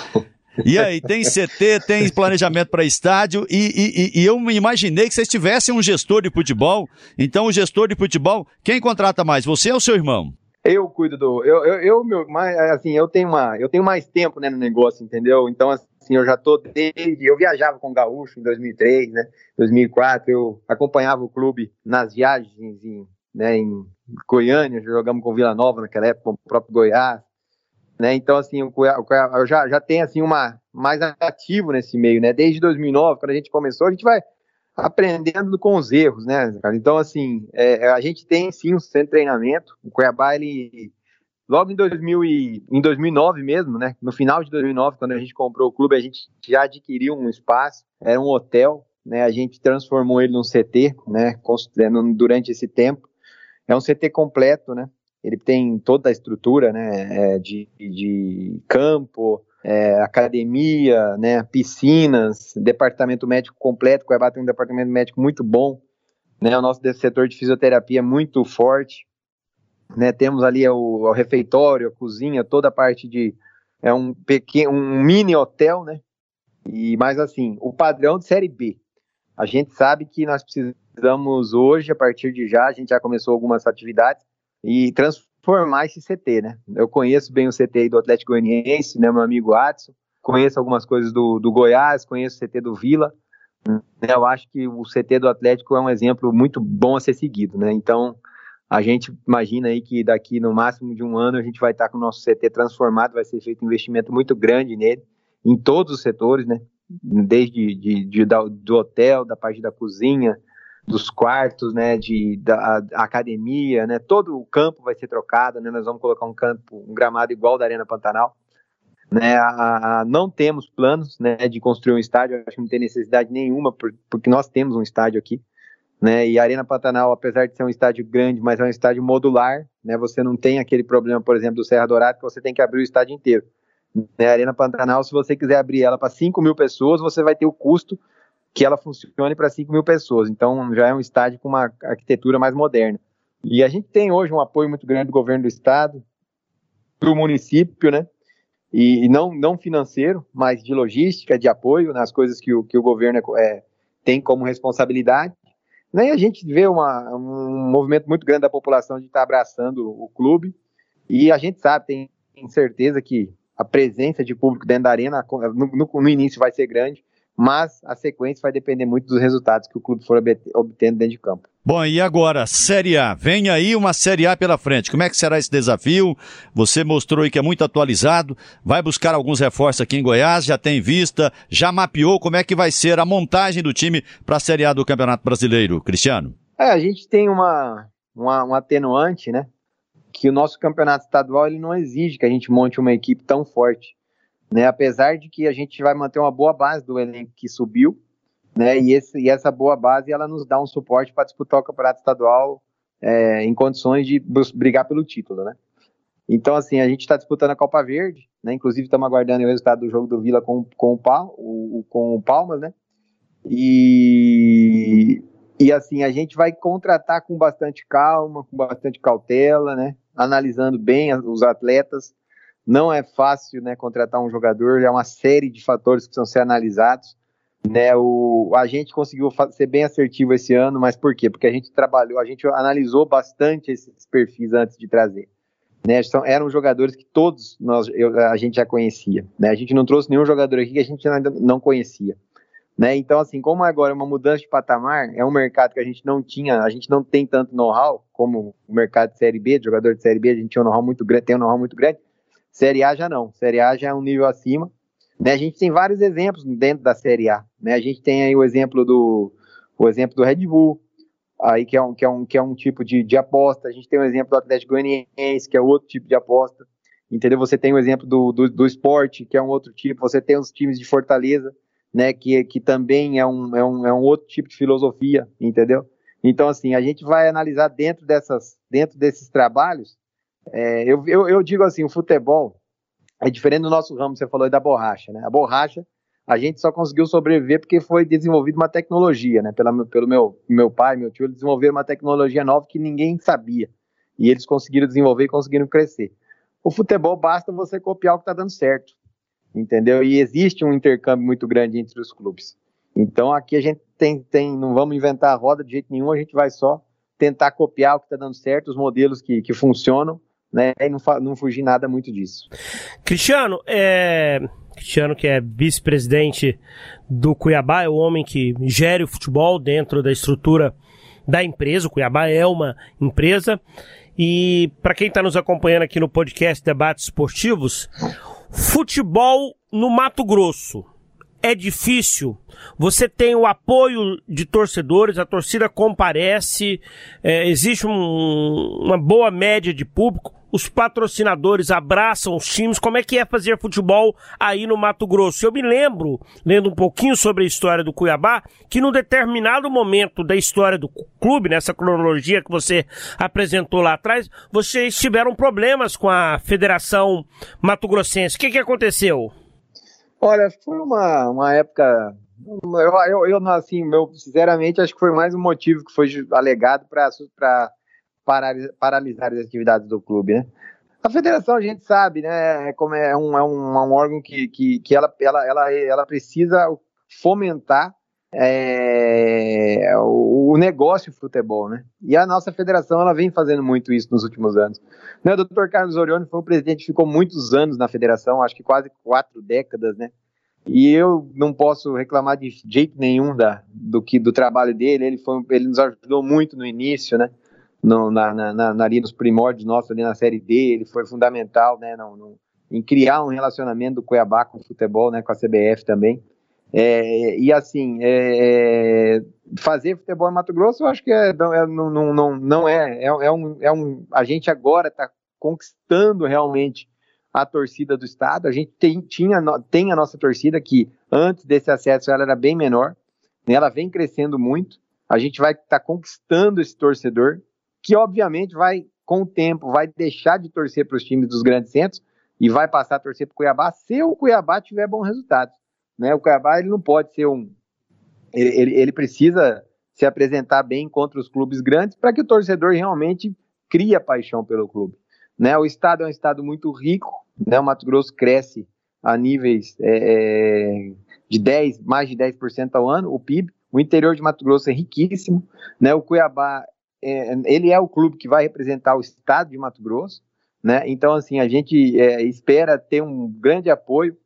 E aí, tem CT, tem planejamento para estádio, e, e, e, eu me imaginei que vocês tivessem um gestor de futebol. Então, o gestor de futebol, quem contrata mais, você ou seu irmão? Eu cuido do. Eu, eu, eu meu, mais, assim, eu tenho, uma, eu tenho mais tempo né, no negócio, entendeu? Então, assim, eu já tô desde. Eu viajava com o Gaúcho em 2003, né? 2004, eu acompanhava o clube nas viagens em, né, em Goiânia, jogamos com Vila Nova naquela época, com o próprio Goiás. Né? Então, assim, o Cuiabá, já, já tenho assim, uma mais ativo nesse meio, né? Desde 2009, quando a gente começou, a gente vai aprendendo com os erros, né? Então, assim, é, a gente tem sim um centro de treinamento. O Cuiabá, ele logo em, 2000 e, em 2009 mesmo, né? No final de 2009, quando a gente comprou o clube, a gente já adquiriu um espaço, era um hotel, né? A gente transformou ele num CT, né? Durante esse tempo. É um CT completo, né? Ele tem toda a estrutura né, é, de, de campo, é, academia, né, piscinas, departamento médico completo. Cuiabá tem um departamento médico muito bom. Né, o nosso setor de fisioterapia é muito forte. Né, temos ali o, o, refeitório, a cozinha, toda a parte de. É um pequeno, um mini hotel, né? E mais assim, o padrão de série B. A gente sabe que nós precisamos hoje, a partir de já, a gente já começou algumas atividades, e transformar esse CT, né? Eu conheço bem o CT do Atlético Goianiense, né, meu amigo Adson, conheço algumas coisas do, do Goiás, conheço o CT do Vila, né? eu acho que o CT do Atlético é um exemplo muito bom a ser seguido, né? Então, a gente imagina aí que daqui no máximo de um ano a gente vai estar com o nosso CT transformado, vai ser feito um investimento muito grande nele, em todos os setores, né? Desde de, de, do hotel, da parte da cozinha, dos quartos, né, de, da academia, né, todo o campo vai ser trocado, né, nós vamos colocar um campo, um gramado igual da Arena Pantanal, né, a, a, não temos planos, né, de construir um estádio, acho que não tem necessidade nenhuma, por, porque nós temos um estádio aqui, né, e a Arena Pantanal, apesar de ser um estádio grande, mas é um estádio modular, né, você não tem aquele problema, por exemplo, do Serra Dourado, que você tem que abrir o estádio inteiro, né, a Arena Pantanal, se você quiser abrir ela para 5 mil pessoas, você vai ter o custo que ela funcione para 5 mil pessoas. Então, já é um estádio com uma arquitetura mais moderna. E a gente tem hoje um apoio muito grande do governo do estado, do município, né? E, não, não financeiro, mas de logística, de apoio nas coisas que o, que o governo é, é tem como responsabilidade. Né? E a gente vê uma, um movimento muito grande da população de estar tá abraçando o clube. E a gente sabe, tem, tem certeza que a presença de público dentro da arena no, no, no início vai ser grande, mas a sequência vai depender muito dos resultados que o clube for obtendo dentro de campo. Bom, e agora, Série A. Vem aí uma Série A pela frente. Como é que será esse desafio? Você mostrou aí que é muito atualizado. Vai buscar alguns reforços aqui em Goiás, já tem vista, já mapeou como é que vai ser a montagem do time para a Série A do Campeonato Brasileiro. Cristiano? É, a gente tem uma, uma, um atenuante, né? Que o nosso campeonato estadual ele não exige que a gente monte uma equipe tão forte né? Apesar de que a gente vai manter uma boa base do elenco que subiu, né? E, esse, e essa boa base ela nos dá um suporte para disputar o campeonato estadual é, em condições de brigar pelo título, né? Então, assim, a gente está disputando a Copa Verde, né? Inclusive, estamos aguardando o resultado do jogo do Vila com, com, o, Pal, o, com o Palmas, né? E, e, assim, a gente vai contratar com bastante calma, com bastante cautela, né? Analisando bem os atletas, não é fácil né, contratar um jogador, é uma série de fatores que precisam ser analisados. Né, o, a gente conseguiu ser bem assertivo esse ano, mas por quê? Porque a gente trabalhou, a gente analisou bastante esses perfis antes de trazer. Né, são, eram jogadores que todos nós, eu, a gente já conhecia. Né, a gente não trouxe nenhum jogador aqui que a gente ainda não conhecia. Né, então, assim, como agora é uma mudança de patamar, é um mercado que a gente não tinha, a gente não tem tanto know-how como o mercado de Série B, de jogador de Série B, a gente tinha um know-how muito grande, tem um know-how muito grande, Série A já não. Série A já é um nível acima. Né? A gente tem vários exemplos dentro da Série A. Né? A gente tem aí o exemplo do o exemplo do Red Bull, aí que é um, que é um, que é um tipo de, de aposta. A gente tem o exemplo do Atlético Goianiense, que é outro tipo de aposta. Entendeu? Você tem o exemplo do, do, do esporte, que é um outro tipo. Você tem os times de Fortaleza, né, que, que também é um, é, um, é um outro tipo de filosofia, entendeu? Então, assim, a gente vai analisar dentro, dessas, dentro desses trabalhos, é, eu, eu, eu digo assim, o futebol é diferente do nosso ramo, você falou aí da borracha, né? A borracha, a gente só conseguiu sobreviver porque foi desenvolvida uma tecnologia, né? Pela, pelo meu, meu pai, meu tio, eles desenvolveram uma tecnologia nova que ninguém sabia. E eles conseguiram desenvolver e conseguiram crescer. O futebol basta você copiar o que está dando certo, entendeu? E existe um intercâmbio muito grande entre os clubes. Então aqui a gente tem, tem não vamos inventar a roda de jeito nenhum, a gente vai só tentar copiar o que está dando certo, os modelos que, que funcionam, né? E não, não fugir nada muito disso. Cristiano, é... Cristiano, que é vice-presidente do Cuiabá, é o homem que gere o futebol dentro da estrutura da empresa. O Cuiabá é uma empresa. E para quem está nos acompanhando aqui no podcast Debates Esportivos, futebol no Mato Grosso é difícil. Você tem o apoio de torcedores, a torcida comparece, é, existe um, uma boa média de público os patrocinadores abraçam os times, como é que é fazer futebol aí no Mato Grosso? Eu me lembro, lendo um pouquinho sobre a história do Cuiabá, que num determinado momento da história do clube, nessa cronologia que você apresentou lá atrás, vocês tiveram problemas com a Federação Mato Grossense. O que, que aconteceu? Olha, foi uma, uma época eu, eu, eu, assim, meu, sinceramente, acho que foi mais um motivo que foi alegado para paralisar as atividades do clube, né? A federação, a gente sabe, né, é como é um, é um, é um órgão que, que, que ela, ela, ela, ela precisa fomentar é, o, o, negócio futebol, né? E a nossa federação, ela vem fazendo muito isso nos últimos anos. Né, o doutor Carlos Orione foi um presidente que ficou muitos anos na federação, acho que quase quatro décadas, né? E eu não posso reclamar de jeito nenhum da, do que do trabalho dele. Ele foi, ele nos ajudou muito no início, né? no, na, na, na, ali nos primórdios nossos, ali na Série D, ele foi fundamental, né, no, no, em criar um relacionamento do Cuiabá com o futebol, né, com a CBF também. É, e assim, é, fazer futebol em Mato Grosso, eu acho que é, não, é, não, não, não é, é, é, um, é um, a gente agora está conquistando realmente a torcida do estado. A gente tem, tinha, tem a nossa torcida que antes desse acesso ela era bem menor, né, ela vem crescendo muito. A gente vai estar tá conquistando esse torcedor que obviamente vai, com o tempo, vai deixar de torcer para os times dos grandes centros e vai passar a torcer para o Cuiabá se o Cuiabá tiver bons resultados. Né? O Cuiabá ele não pode ser um. Ele, ele, precisa se apresentar bem contra os clubes grandes para que o torcedor realmente crie a paixão pelo clube. Né? O estado é um estado muito rico, né? o Mato Grosso cresce a níveis é, é de 10, mais de 10% ao ano, o PIB. O interior de Mato Grosso é riquíssimo, né? O Cuiabá é, ele é o clube que vai representar o estado de Mato Grosso, né? Então, assim, a gente é, espera ter um grande apoio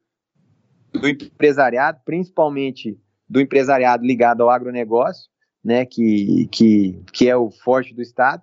do empresariado, principalmente do empresariado ligado ao agronegócio, né? Que, que, que é o forte do estado,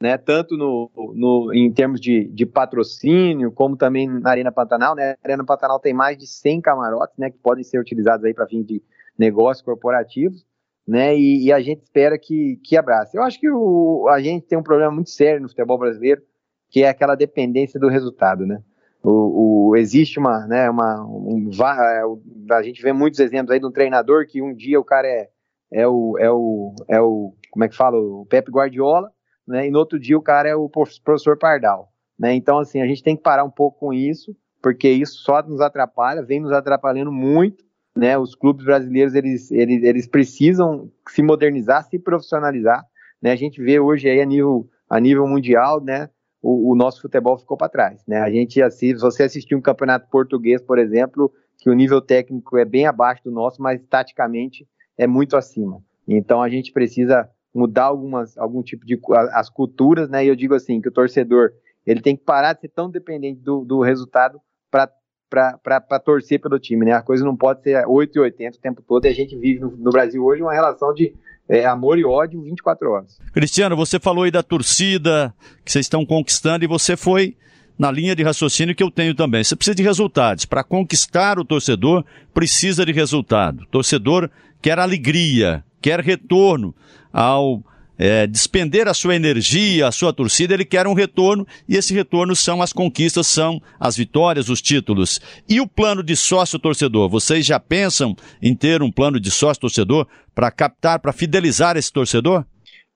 né? Tanto no, no, em termos de, de patrocínio, como também na Arena Pantanal, né? A Arena Pantanal tem mais de 100 camarotes, né? Que podem ser utilizados para fim de negócios corporativos né? E, e, a gente espera que, que abrace. Eu acho que o, a gente tem um problema muito sério no futebol brasileiro, que é aquela dependência do resultado, né? O, o existe uma, né, uma, um, é, a gente vê muitos exemplos aí de um treinador que um dia o cara é, é o, é o, é o, como é que fala, o Pepe Guardiola, né? E no outro dia o cara é o professor Pardal, né? Então assim a gente tem que parar um pouco com isso, porque isso só nos atrapalha, vem nos atrapalhando muito né? Os clubes brasileiros eles, eles, eles precisam se modernizar, se profissionalizar, né? A gente vê hoje aí a nível, a nível mundial, né? O, o nosso futebol ficou para trás, né? A gente se você assistir um campeonato português, por exemplo, que o nível técnico é bem abaixo do nosso, mas taticamente é muito acima. Então a gente precisa mudar algumas algum tipo de as culturas, né? E eu digo assim que o torcedor ele tem que parar de ser tão dependente do, do resultado para para torcer pelo time, né? A coisa não pode ser 8 e 80 o tempo todo e a gente vive no, no Brasil hoje uma relação de é, amor e ódio 24 horas. Cristiano, você falou aí da torcida que vocês estão conquistando e você foi na linha de raciocínio que eu tenho também. Você precisa de resultados. Para conquistar o torcedor, precisa de resultado. O torcedor quer alegria, quer retorno ao é, despender a sua energia, a sua torcida, ele quer um retorno e esse retorno são as conquistas, são as vitórias, os títulos. E o plano de sócio-torcedor? Vocês já pensam em ter um plano de sócio-torcedor para captar, para fidelizar esse torcedor?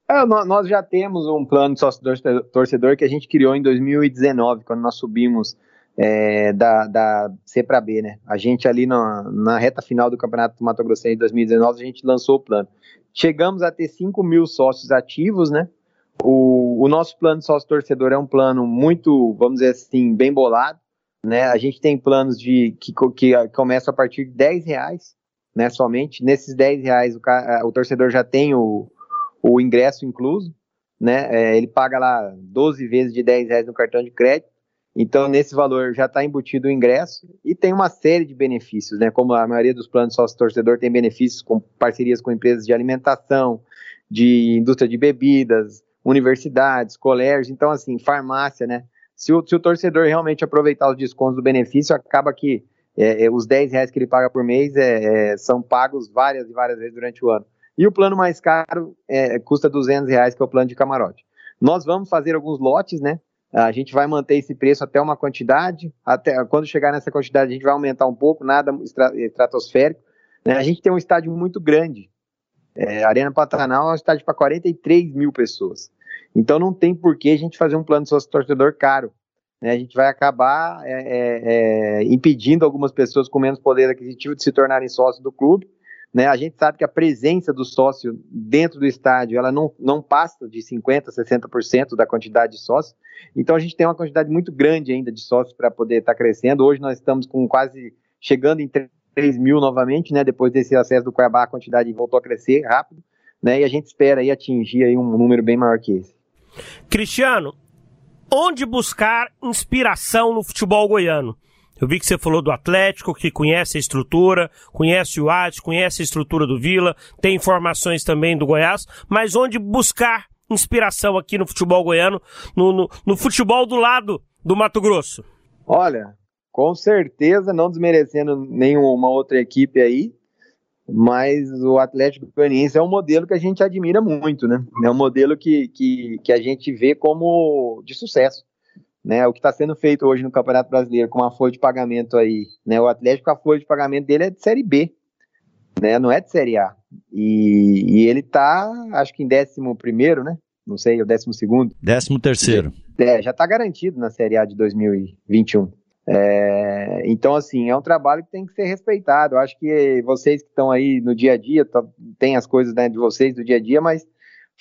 É, nós já temos um plano de sócio-torcedor que a gente criou em 2019, quando nós subimos é, da, da C para B, né? A gente ali na, na reta final do Campeonato do Mato Grosso de 2019, a gente lançou o plano. Chegamos a ter 5 mil sócios ativos, né? O, o nosso plano de sócio torcedor é um plano muito, vamos dizer assim, bem bolado, né? A gente tem planos de que, que começam a partir de 10 reais, né? Somente. Nesses 10 reais o, o torcedor já tem o, o ingresso incluso, né? É, ele paga lá 12 vezes de 10 reais no cartão de crédito então, nesse valor já está embutido o ingresso e tem uma série de benefícios, né? Como a maioria dos planos sócio-torcedor tem benefícios com parcerias com empresas de alimentação, de indústria de bebidas, universidades, colégios, então, assim, farmácia, né? Se o, se o torcedor realmente aproveitar os descontos do benefício, acaba que é, é, os 10 reais que ele paga por mês é, é, são pagos várias e várias vezes durante o ano. E o plano mais caro é, custa 200 reais, que é o plano de camarote. Nós vamos fazer alguns lotes, né? A gente vai manter esse preço até uma quantidade, até quando chegar nessa quantidade a gente vai aumentar um pouco, nada estratosférico. Né? A gente tem um estádio muito grande. É, Arena Pantanal é um estádio para 43 mil pessoas. Então não tem por que a gente fazer um plano sócio torcedor caro. Né? A gente vai acabar é, é, é, impedindo algumas pessoas com menos poder aquisitivo de se tornarem sócios do clube né? A gente sabe que a presença do sócio dentro do estádio ela não, não passa de 50%, 60% da quantidade de sócios. Então a gente tem uma quantidade muito grande ainda de sócios para poder estar tá crescendo. Hoje nós estamos com quase chegando em 3 mil novamente, né? Depois desse acesso do Cuiabá, a quantidade voltou a crescer rápido, né? E a gente espera aí atingir aí um número bem maior que esse. Cristiano, onde buscar inspiração no futebol goiano? Eu vi que você falou do Atlético, que conhece a estrutura, conhece o AT, conhece a estrutura do Vila, tem informações também do Goiás, mas onde buscar inspiração aqui no futebol goiano, no, no, no futebol do lado do Mato Grosso? Olha, com certeza, não desmerecendo nenhuma outra equipe aí, mas o Atlético Goianiense é um modelo que a gente admira muito, né? É um modelo que, que, que a gente vê como de sucesso. Né, o que está sendo feito hoje no Campeonato Brasileiro com uma folha de pagamento aí, né, o Atlético, a folha de pagamento dele é de Série B, né, não é de Série A. E, e ele está, acho que em 11 primeiro, né, não sei, o 12 segundo. 13 terceiro. É, já está garantido na Série A de 2021. É, então, assim, é um trabalho que tem que ser respeitado. Eu acho que vocês que estão aí no dia a dia, tá, tem as coisas né, de vocês do dia a dia, mas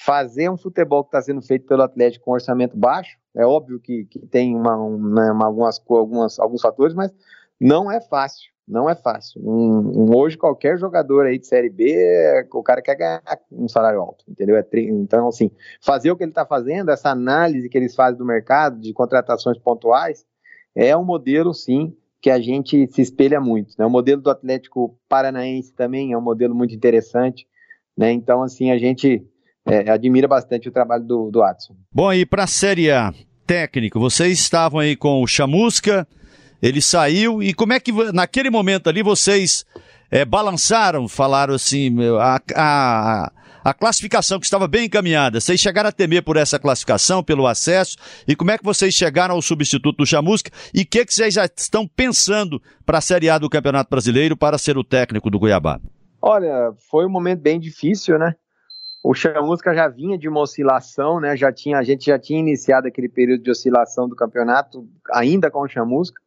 fazer um futebol que está sendo feito pelo Atlético com orçamento baixo, é óbvio que, que tem uma, né, uma, algumas, algumas, alguns fatores, mas não é fácil. Não é fácil. Um, um, hoje, qualquer jogador aí de Série B, o cara quer ganhar um salário alto, entendeu? É então, assim, fazer o que ele está fazendo, essa análise que eles fazem do mercado, de contratações pontuais, é um modelo, sim, que a gente se espelha muito. Né? O modelo do Atlético Paranaense também é um modelo muito interessante. Né? Então, assim, a gente é, admira bastante o trabalho do, do Adson. Bom, e para a Série A, técnico, vocês estavam aí com o Chamusca, ele saiu, e como é que naquele momento ali vocês é, balançaram, falaram assim, a, a, a classificação que estava bem encaminhada, vocês chegaram a temer por essa classificação, pelo acesso, e como é que vocês chegaram ao substituto do Chamusca, e o que, que vocês já estão pensando para a Série A do Campeonato Brasileiro para ser o técnico do Cuiabá? Olha, foi um momento bem difícil, né? O Chamusca já vinha de uma oscilação, né? Já tinha, a gente já tinha iniciado aquele período de oscilação do campeonato, ainda com o Chamusca.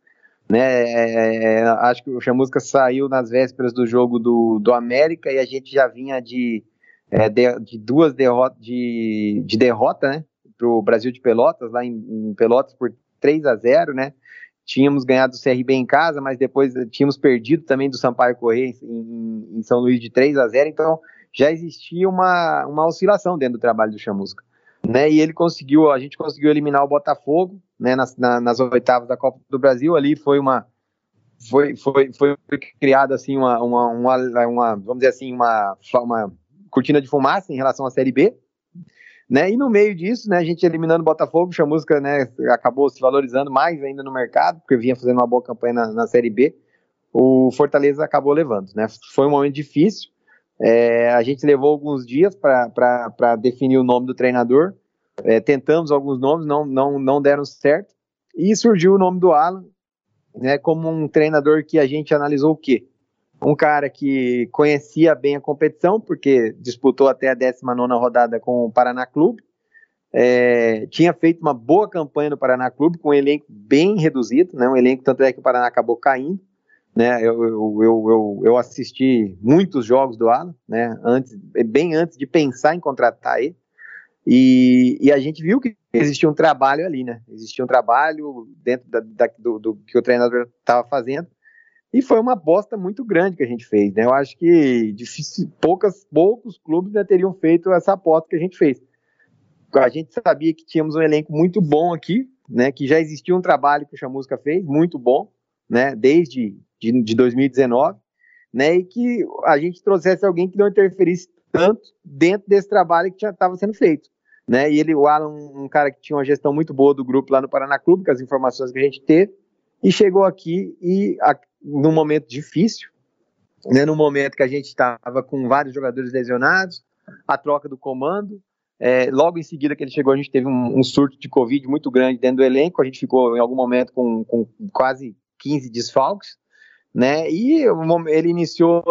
Né, é, acho que o Chamusca saiu nas vésperas do jogo do, do América e a gente já vinha de, é, de, de, duas derrotas de, de derrota, né? Para o Brasil de Pelotas, lá em, em, Pelotas por 3 a 0 né? Tínhamos ganhado o CRB em casa, mas depois tínhamos perdido também do Sampaio Correia em, em São Luís de 3 a 0 então já existia uma, uma oscilação dentro do trabalho do Chamusca. Né, e ele conseguiu, a gente conseguiu eliminar o Botafogo, né, nas, na, nas oitavas da Copa do Brasil, ali foi uma, foi, foi, foi criada assim uma, uma, uma, uma, vamos dizer assim, uma, uma cortina de fumaça em relação à Série B, né, e no meio disso, né, a gente eliminando o Botafogo, o Chamusca, né, acabou se valorizando mais ainda no mercado, porque vinha fazendo uma boa campanha na, na Série B, o Fortaleza acabou levando, né, foi um momento difícil, É, a gente levou alguns dias para definir o nome do treinador. É, tentamos alguns nomes, não, não, não deram certo. E surgiu o nome do Alan, né, como um treinador que a gente analisou o quê? Um cara que conhecia bem a competição, porque disputou até a 19 rodada com o Paraná Clube. É, tinha feito uma boa campanha no Paraná Clube, com um elenco bem reduzido, né, um elenco, tanto é que o Paraná acabou caindo. Né, eu, eu, eu, eu, assisti muitos jogos do Alan, né, antes, bem antes de pensar em contratar ele. E, e, a gente viu que existia um trabalho ali, né? Existia um trabalho dentro da, da, do, do, que o treinador estava fazendo. E foi uma aposta muito grande que a gente fez, né? Eu acho que difícil, poucas, poucos clubes né, teriam feito essa aposta que a gente fez. A gente sabia que tínhamos um elenco muito bom aqui, né? Que já existia um trabalho que o Chamusca fez, muito bom, né? Desde de, de 2019, né? E que a gente trouxesse alguém que não interferisse tanto dentro desse trabalho que já estava sendo feito né? E ele, o Alan, um cara que tinha uma gestão muito boa do grupo lá no Paraná Clube, com as informações que a gente teve, e chegou aqui e a, num momento difícil, né? Num momento que a gente estava com vários jogadores lesionados, a troca do comando. É, logo em seguida que ele chegou, a gente teve um, um, surto de Covid muito grande dentro do elenco. A gente ficou em algum momento com, com quase 15 desfalques, né? E ele iniciou,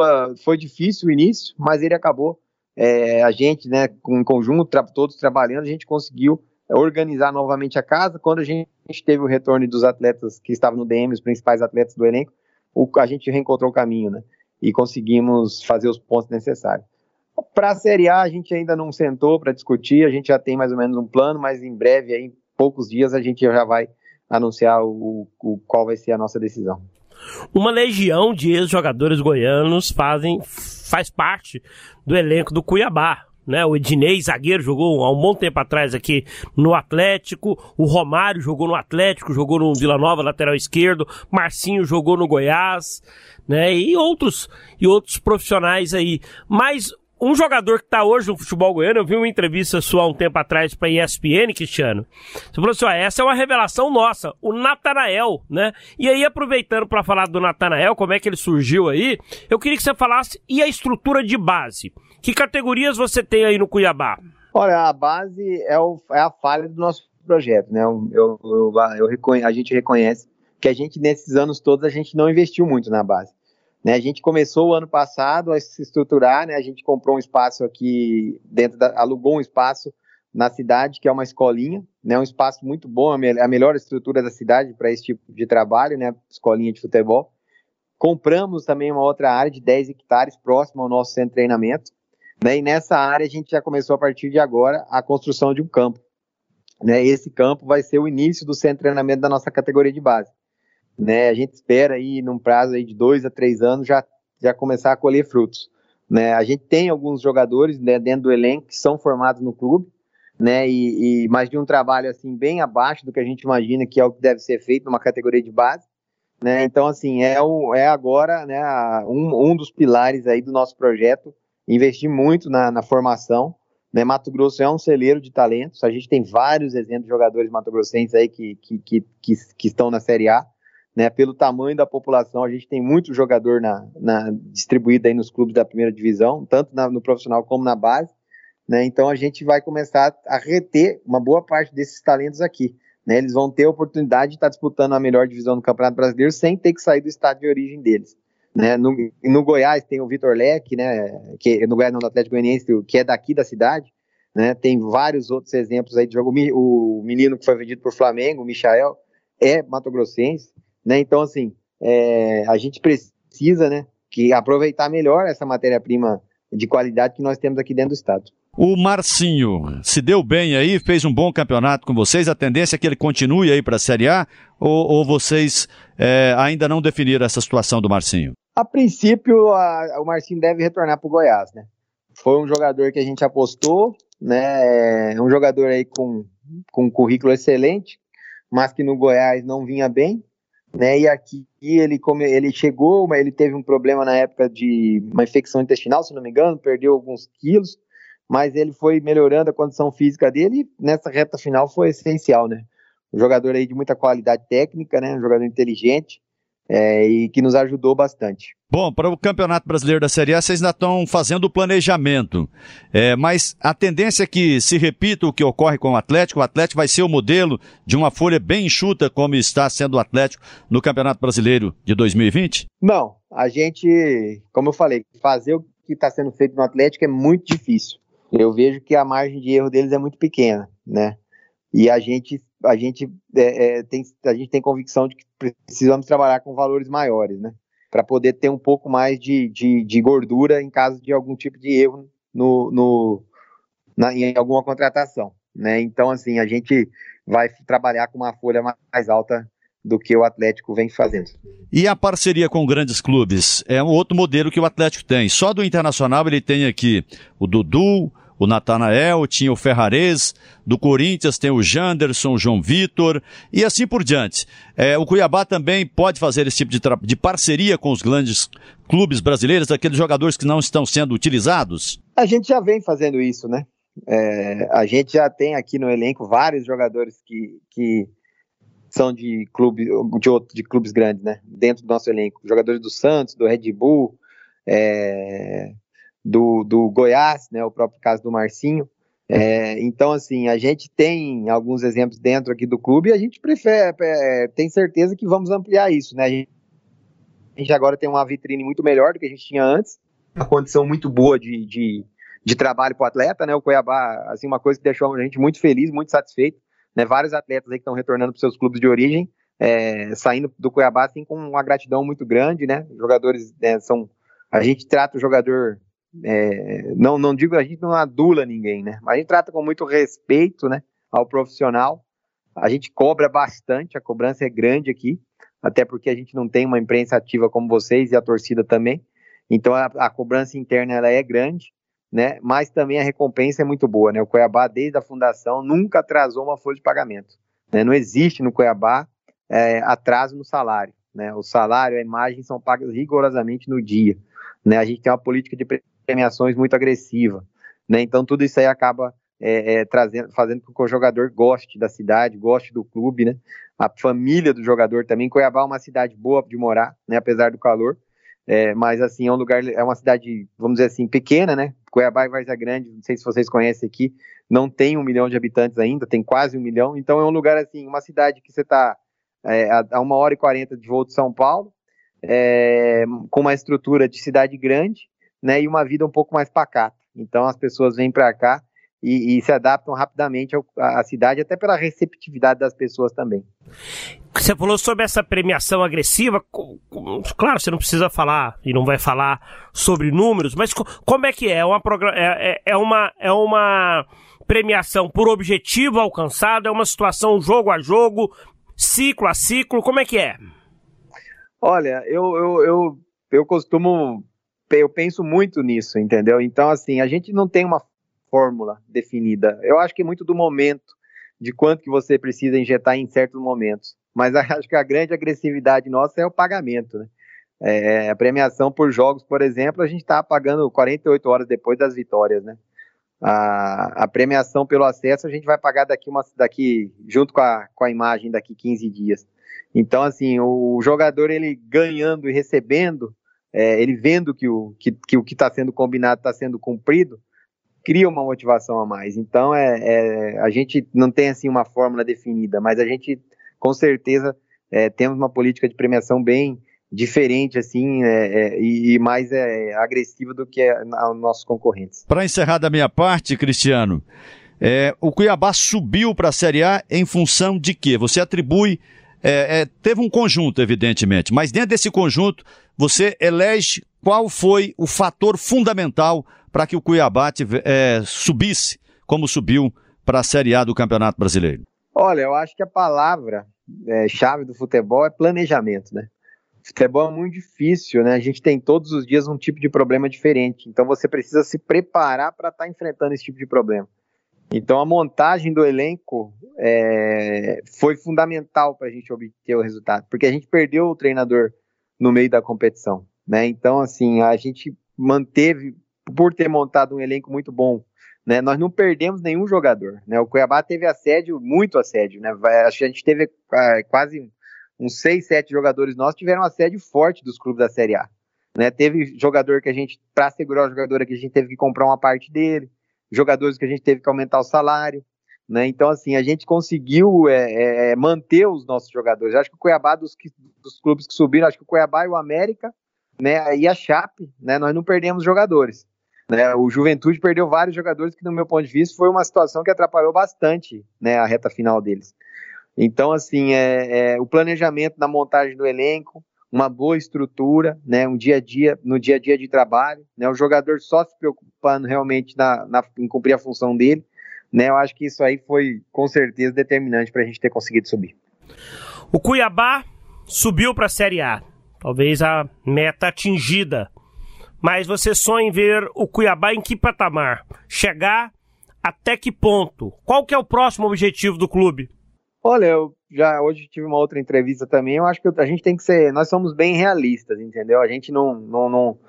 foi difícil o início, mas ele acabou é, a gente, né, em conjunto, todos trabalhando, a gente conseguiu organizar novamente a casa. Quando a gente teve o retorno dos atletas que estavam no DM, os principais atletas do elenco, o, a gente reencontrou o caminho, né? E conseguimos fazer os pontos necessários. Para a Série A, a gente ainda não sentou para discutir, a gente já tem mais ou menos um plano, mas em breve, aí, em poucos dias, a gente já vai anunciar o, o qual vai ser a nossa decisão. Uma legião de ex-jogadores goianos fazem, faz parte do elenco do Cuiabá. Né, o Ednei, zagueiro, jogou há um bom tempo atrás aqui no Atlético. O Romário jogou no Atlético, jogou no Vila Nova, lateral esquerdo. Marcinho jogou no Goiás, né? E outros e outros profissionais aí. Mas um jogador que está hoje no futebol goiano, eu vi uma entrevista sua há um tempo atrás para ESPN, Cristiano. Você falou assim: ó, essa é uma revelação nossa, o Natanael, né? E aí, aproveitando para falar do Natanael, como é que ele surgiu aí, eu queria que você falasse e a estrutura de base. Que categorias você tem aí no Cuiabá? Olha, a base é, o, é a falha do nosso projeto, né? Eu, eu, eu, eu a gente reconhece que a gente, nesses anos todos, a gente não investiu muito na base. Né, a gente começou o ano passado a se estruturar, né, a gente comprou um espaço aqui dentro da, alugou um espaço na cidade, que é uma escolinha, né, um espaço muito bom, a, me, a melhor estrutura da cidade para esse tipo de trabalho, né, escolinha de futebol. Compramos também uma outra área de 10 hectares próximo ao nosso centro de treinamento, né, e nessa área a gente já começou a partir de agora a construção de um campo. Né, esse campo vai ser o início do centro de treinamento da nossa categoria de base né? A gente espera aí, num prazo aí de dois a três anos, já, já começar a colher frutos. Né? A gente tem alguns jogadores né, dentro do elenco que são formados no clube, né? E, e mas de um trabalho assim bem abaixo do que a gente imagina que é o que deve ser feito numa categoria de base, né? Então assim é o é agora, né? Um, um dos pilares aí do nosso projeto investir muito na, na formação. Né? Mato Grosso é um celeiro de talentos. A gente tem vários exemplos de jogadores mato-grossenses aí que, que, que, que estão na Série A né, pelo tamanho da população, a gente tem muito jogador na, na distribuído aí nos clubes da primeira divisão, tanto na, no profissional como na base, né, então a gente vai começar a reter uma boa parte desses talentos aqui, né, eles vão ter a oportunidade de estar disputando a melhor divisão do Campeonato Brasileiro sem ter que sair do estado de origem deles. Né, no, no Goiás tem o Vitor Leque, né, que no Goiás não, do Atlético Goianiense, que é daqui da cidade, né, tem vários outros exemplos aí de jogo, o menino que foi vendido por Flamengo, o Michael, é mato-grossense, né? Então, assim, é, a gente precisa né, que aproveitar melhor essa matéria-prima de qualidade que nós temos aqui dentro do estado. O Marcinho se deu bem aí, fez um bom campeonato com vocês. A tendência é que ele continue aí para a Série A ou, ou vocês é, ainda não definiram essa situação do Marcinho? A princípio, a, o Marcinho deve retornar para o Goiás, né? Foi um jogador que a gente apostou, né? É um jogador aí com, com um currículo excelente, mas que no Goiás não vinha bem né? E aqui ele come, ele chegou, mas ele teve um problema na época de uma infecção intestinal, se não me engano, perdeu alguns quilos, mas ele foi melhorando a condição física dele e nessa reta final foi essencial, né? Um jogador aí de muita qualidade técnica, né? Um jogador inteligente, é, e que nos ajudou bastante. Bom, para o Campeonato Brasileiro da Série A, vocês ainda estão fazendo o planejamento. É, mas a tendência é que se repita o que ocorre com o Atlético. O Atlético vai ser o modelo de uma folha bem enxuta, como está sendo o Atlético no Campeonato Brasileiro de 2020? Não, a gente, como eu falei, fazer o que está sendo feito no Atlético é muito difícil. Eu vejo que a margem de erro deles é muito pequena, né? E a gente, a gente, é, é, tem, a gente tem convicção de que precisamos trabalhar com valores maiores, né? Para poder ter um pouco mais de, de, de, gordura em caso de algum tipo de erro no, no na, em alguma contratação, né? Então, assim, a gente vai trabalhar com uma folha mais alta do que o Atlético vem fazendo. E a parceria com grandes clubes é um outro modelo que o Atlético tem. Só do Internacional ele tem aqui o Dudu, o Natanael, tinha o Ferrares, do Corinthians tem o Janderson, o João Vitor e assim por diante. É, o Cuiabá também pode fazer esse tipo de, de parceria com os grandes clubes brasileiros, aqueles jogadores que não estão sendo utilizados? A gente já vem fazendo isso, né? É, a gente já tem aqui no elenco vários jogadores que, que são de, clube, de, outro, de clubes grandes, né? Dentro do nosso elenco. Jogadores do Santos, do Red Bull, é, do, do Goiás, né, o próprio caso do Marcinho. É, então, assim, a gente tem alguns exemplos dentro aqui do clube e a gente prefere, é, tem certeza que vamos ampliar isso, né? A gente, a gente, agora tem uma vitrine muito melhor do que a gente tinha antes, uma condição muito boa de, de, de trabalho para o atleta, né? O Cuiabá, assim, uma coisa que deixou a gente muito feliz, muito satisfeito, né? Vários atletas aí que estão retornando para seus clubes de origem, é, saindo do Cuiabá, assim, com uma gratidão muito grande, né? Jogadores né, são. A gente trata o jogador é, não, não digo, a gente não adula ninguém, né? Mas a gente trata com muito respeito, né, ao profissional. A gente cobra bastante, a cobrança é grande aqui, até porque a gente não tem uma imprensa ativa como vocês e a torcida também. Então a, a cobrança interna ela é grande, né? Mas também a recompensa é muito boa, né? O Cuiabá desde a fundação nunca atrasou uma folha de pagamento. Né? Não existe no Cuiabá é, atraso no salário, né? O salário, a imagem são pagas rigorosamente no dia. Né? A gente tem uma política de premiações muito agressiva, né? Então tudo isso aí acaba é, é, trazendo, fazendo com que o jogador goste da cidade, goste do clube, né? A família do jogador também. Cuiabá é uma cidade boa de morar, né? Apesar do calor, é, mas assim é um lugar, é uma cidade, vamos dizer assim, pequena, né? Cuiabá e Várzea Grande, não sei se vocês conhecem aqui, não tem um milhão de habitantes ainda, tem quase um milhão. Então é um lugar assim, uma cidade que você está é, a uma hora e quarenta de voo de São Paulo, é, com uma estrutura de cidade grande, né, e uma vida um pouco mais pacata. Então as pessoas vêm para cá e, e, se adaptam rapidamente à cidade, até pela receptividade das pessoas também. Você falou sobre essa premiação agressiva. Claro, você não precisa falar e não vai falar sobre números, mas como é que é? É uma, é, é, é uma, é uma premiação por objetivo alcançado? É uma situação jogo a jogo, ciclo a ciclo? Como é que é? Olha, eu, eu, eu, eu costumo eu penso muito nisso, entendeu? Então, assim, a gente não tem uma fórmula definida. Eu acho que é muito do momento, de quanto que você precisa injetar em certos momentos. Mas acho que a grande agressividade nossa é o pagamento, né? É, a premiação por jogos, por exemplo, a gente está pagando 48 horas depois das vitórias, né? A, a, premiação pelo acesso a gente vai pagar daqui, uma, daqui junto com a, com a imagem daqui 15 dias. Então, assim, o jogador ele ganhando e recebendo, é, ele vendo que o que, que o que está sendo combinado está sendo cumprido, cria uma motivação a mais. Então, é, é, a gente não tem assim uma fórmula definida, mas a gente com certeza é, temos uma política de premiação bem diferente assim é, é, e, mais é, agressiva do que os nossos concorrentes. Para encerrar da minha parte, Cristiano, o Cuiabá subiu para a Série A em função de quê? Você atribui é, é, teve um conjunto, evidentemente, mas dentro desse conjunto, você elege qual foi o fator fundamental para que o Cuiabá é, subisse, como subiu para a Série A do Campeonato Brasileiro? Olha, eu acho que a palavra é, chave do futebol é planejamento, né? Futebol é muito difícil, né? A gente tem todos os dias um tipo de problema diferente. Então você precisa se preparar para estar tá enfrentando esse tipo de problema. Então a montagem do elenco é, foi fundamental para a gente obter o resultado, porque a gente perdeu o treinador no meio da competição, né? Então assim a gente manteve por ter montado um elenco muito bom, né? Nós não perdemos nenhum jogador, né? O Cuiabá teve assédio, muito assédio, né? Acho que a gente teve ah, quase uns seis, sete jogadores nossos tiveram assédio forte dos clubes da Série A. Né? Teve jogador que a gente, para segurar o jogador aqui, a gente teve que comprar uma parte dele, jogadores que a gente teve que aumentar o salário. Né? Então, assim, a gente conseguiu é, é, é manter os nossos jogadores. acho que o Cuiabá, dos, dos, clubes que subiram, acho que o Cuiabá e o América, né, e a Chape, né, nós não perdemos jogadores. Né? O Juventude perdeu vários jogadores que, no meu ponto de vista, foi uma situação que atrapalhou bastante né, a reta final deles. Então, assim, é, é, o planejamento na montagem do elenco, uma boa estrutura, né, um dia a dia, no dia a dia de trabalho, né, o jogador só se preocupando realmente na, na, em cumprir a função dele, né, eu acho que isso aí foi com certeza determinante para a gente ter conseguido subir. O Cuiabá subiu para a Série A, talvez a meta atingida, mas você sonha em ver o Cuiabá em que patamar? Chegar até que ponto? Qual que é o próximo objetivo do clube? Olha, eu já hoje tive uma outra entrevista também. Eu acho que a gente tem que ser, nós somos bem realistas, entendeu? A gente não não não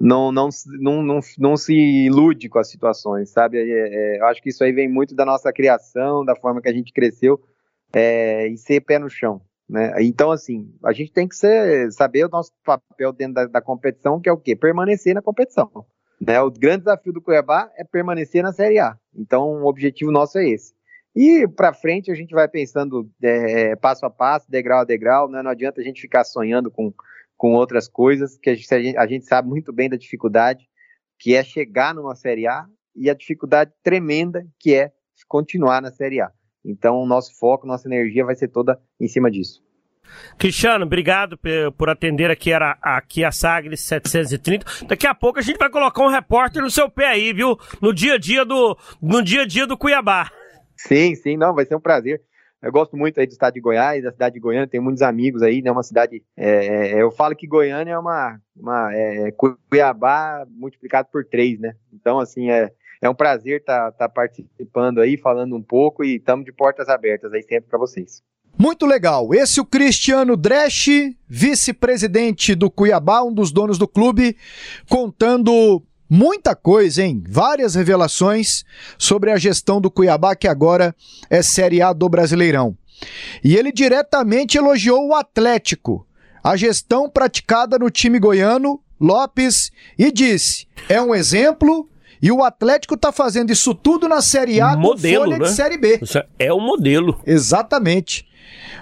não não, não, não, não se ilude com as situações, sabe? É, é, eu acho que isso aí vem muito da nossa criação, da forma que a gente cresceu é, e ser pé no chão, né? Então, assim, a gente tem que ser, saber o nosso papel dentro da, da competição, que é o quê? Permanecer na competição. Né? O grande desafio do Cuiabá é permanecer na Série A. Então, o objetivo nosso é esse. E para frente a gente vai pensando é, passo a passo, degrau a degrau, né? não adianta a gente ficar sonhando com, com outras coisas, que a gente, a gente sabe muito bem da dificuldade que é chegar numa Série A e a dificuldade tremenda que é continuar na Série A. Então, o nosso foco, nossa energia vai ser toda em cima disso. Cristiano, obrigado por atender aqui, era, aqui a Sagres 730. Daqui a pouco a gente vai colocar um repórter no seu pé aí, viu? No dia a dia do, no dia a dia do Cuiabá. Sim, sim, não, vai ser um prazer. Eu gosto muito aí do estado de Goiás, da cidade de Goiânia, tenho muitos amigos aí, né? Uma cidade. É, é, eu falo que Goiânia é uma, uma é, Cuiabá multiplicado por três, né? Então, assim, é, é um prazer estar tá, tá participando aí, falando um pouco e estamos de portas abertas aí sempre para vocês. Muito legal. Esse é o Cristiano Dresch, vice-presidente do Cuiabá, um dos donos do clube, contando muita coisa, hein? Várias revelações sobre a gestão do Cuiabá, que agora é Série A do Brasileirão. E ele diretamente elogiou o Atlético, a gestão praticada no time goiano, Lopes, e disse: é um exemplo. E o Atlético tá fazendo isso tudo na Série A modelo, com folha né? de Série B. É o modelo. Exatamente.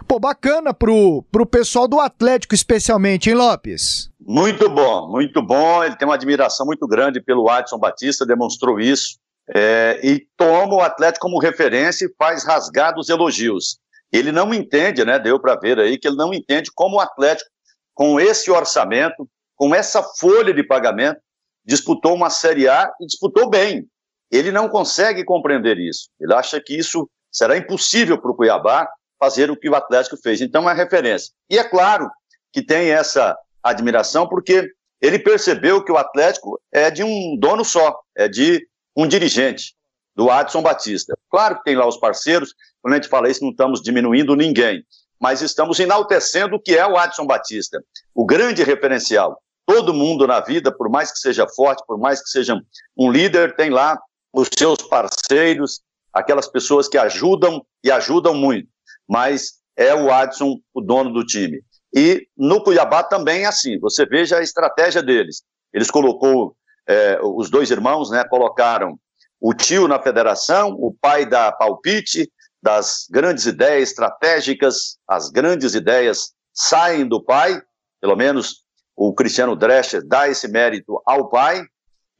Pô, bacana pro, pro pessoal do Atlético, especialmente, hein, Lopes? Muito bom, muito bom. Ele tem uma admiração muito grande pelo Adson Batista, demonstrou isso. É, e toma o Atlético como referência e faz rasgados elogios. Ele não entende, né? Deu para ver aí que ele não entende como o Atlético, com esse orçamento, com essa folha de pagamento, disputou uma Série A e disputou bem. Ele não consegue compreender isso. Ele acha que isso será impossível para o Cuiabá fazer o que o Atlético fez. Então é referência. E é claro que tem essa admiração, porque ele percebeu que o Atlético é de um dono só, é de um dirigente, do Adson Batista. Claro que tem lá os parceiros, quando a gente fala isso, não estamos diminuindo ninguém, mas estamos enaltecendo o que é o Adson Batista, o grande referencial. Todo mundo na vida, por mais que seja forte, por mais que seja um líder, tem lá os seus parceiros, aquelas pessoas que ajudam e ajudam muito, mas é o Adson o dono do time. E no Cuiabá também é assim. Você veja a estratégia deles. Eles colocou é, os dois irmãos, né? Colocaram o tio na federação, o pai da palpite, das grandes ideias estratégicas, as grandes ideias saem do pai, pelo menos o Cristiano Drescher dá esse mérito ao pai,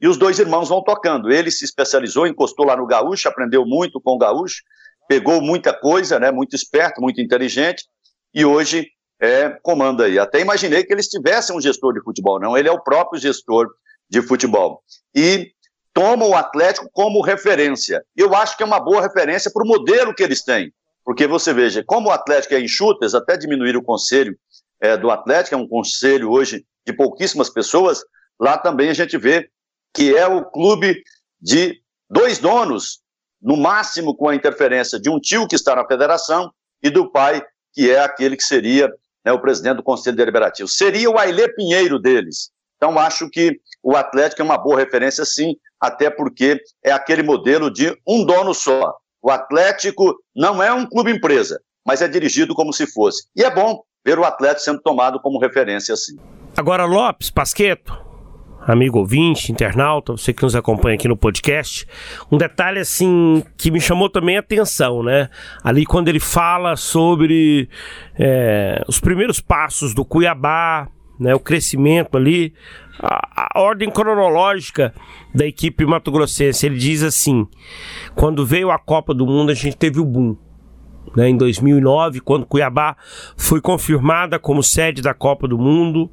e os dois irmãos vão tocando. Ele se especializou, encostou lá no Gaúcho, aprendeu muito com o Gaúcho, pegou muita coisa, né, muito esperto, muito inteligente, e hoje é, comanda aí. Até imaginei que eles tivessem um gestor de futebol, não, ele é o próprio gestor de futebol. E toma o Atlético como referência. Eu acho que é uma boa referência para o modelo que eles têm. Porque você veja, como o Atlético é enxuto, eles até diminuíram o conselho é, do Atlético, é um conselho hoje de pouquíssimas pessoas, lá também a gente vê que é o clube de dois donos, no máximo com a interferência de um tio que está na federação e do pai, que é aquele que seria né, o presidente do Conselho Deliberativo. Seria o Ailê Pinheiro deles. Então, acho que o Atlético é uma boa referência, sim, até porque é aquele modelo de um dono só. O Atlético não é um clube empresa, mas é dirigido como se fosse. E é bom, ver o Atlético sendo tomado como referência assim. Agora, Lopes, Pasqueto, amigo ouvinte, internauta, você que nos acompanha aqui no podcast, um detalhe assim que me chamou também a atenção, né? Ali quando ele fala sobre é, os primeiros passos do Cuiabá, né, o crescimento ali, a, a, ordem cronológica da equipe Mato Grossense. Ele diz assim: quando veio a Copa do Mundo, a gente teve o boom. Né, em 2009, quando Cuiabá foi confirmada como sede da Copa do Mundo,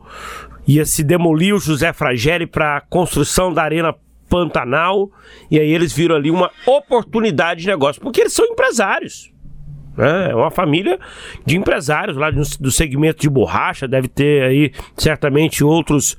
ia se demolir o José Frageri para a construção da Arena Pantanal, e aí eles viram ali uma oportunidade de negócio, porque eles são empresários. Né? É uma família de empresários lá do segmento de borracha, deve ter aí certamente outros,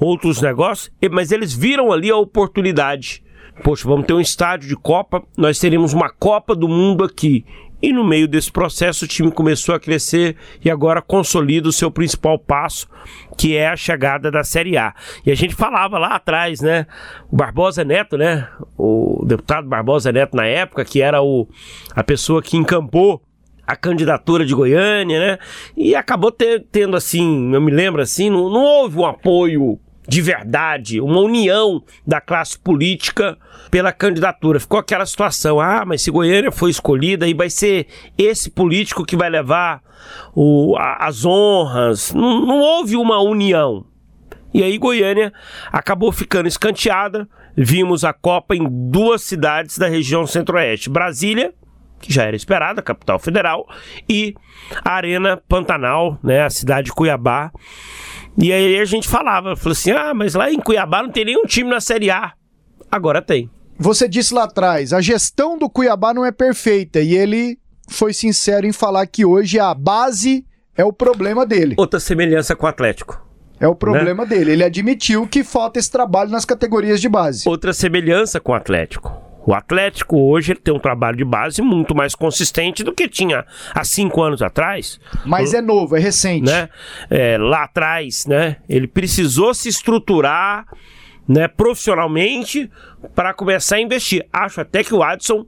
outros negócios, mas eles viram ali a oportunidade. Poxa, vamos ter um estádio de Copa, nós teremos uma Copa do Mundo aqui. E no meio desse processo o time começou a crescer e agora consolida o seu principal passo, que é a chegada da Série A. E a gente falava lá atrás, né? O Barbosa Neto, né? O deputado Barbosa Neto na época, que era o, a pessoa que encampou a candidatura de Goiânia, né? E acabou ter, tendo assim, eu me lembro assim, não, não houve um apoio de verdade, uma união da classe política pela candidatura. Ficou aquela situação: ah, mas se Goiânia foi escolhida, aí vai ser esse político que vai levar o, a, as honras. Não, não houve uma união. E aí Goiânia acabou ficando escanteada. Vimos a Copa em duas cidades da região centro-oeste: Brasília, que já era esperada, capital federal, e a Arena Pantanal, né, a cidade de Cuiabá. E aí a gente falava, falou assim: ah, mas lá em Cuiabá não tem nenhum time na Série A. Agora tem. Você disse lá atrás, a gestão do Cuiabá não é perfeita e ele foi sincero em falar que hoje a base é o problema dele. Outra semelhança com o Atlético. É o problema né? dele. Ele admitiu que falta esse trabalho nas categorias de base. Outra semelhança com o Atlético. O Atlético hoje ele tem um trabalho de base muito mais consistente do que tinha há cinco anos atrás. Mas é novo, é recente. Né? É, lá atrás, né? Ele precisou se estruturar né, profissionalmente para começar a investir. Acho até que o Adson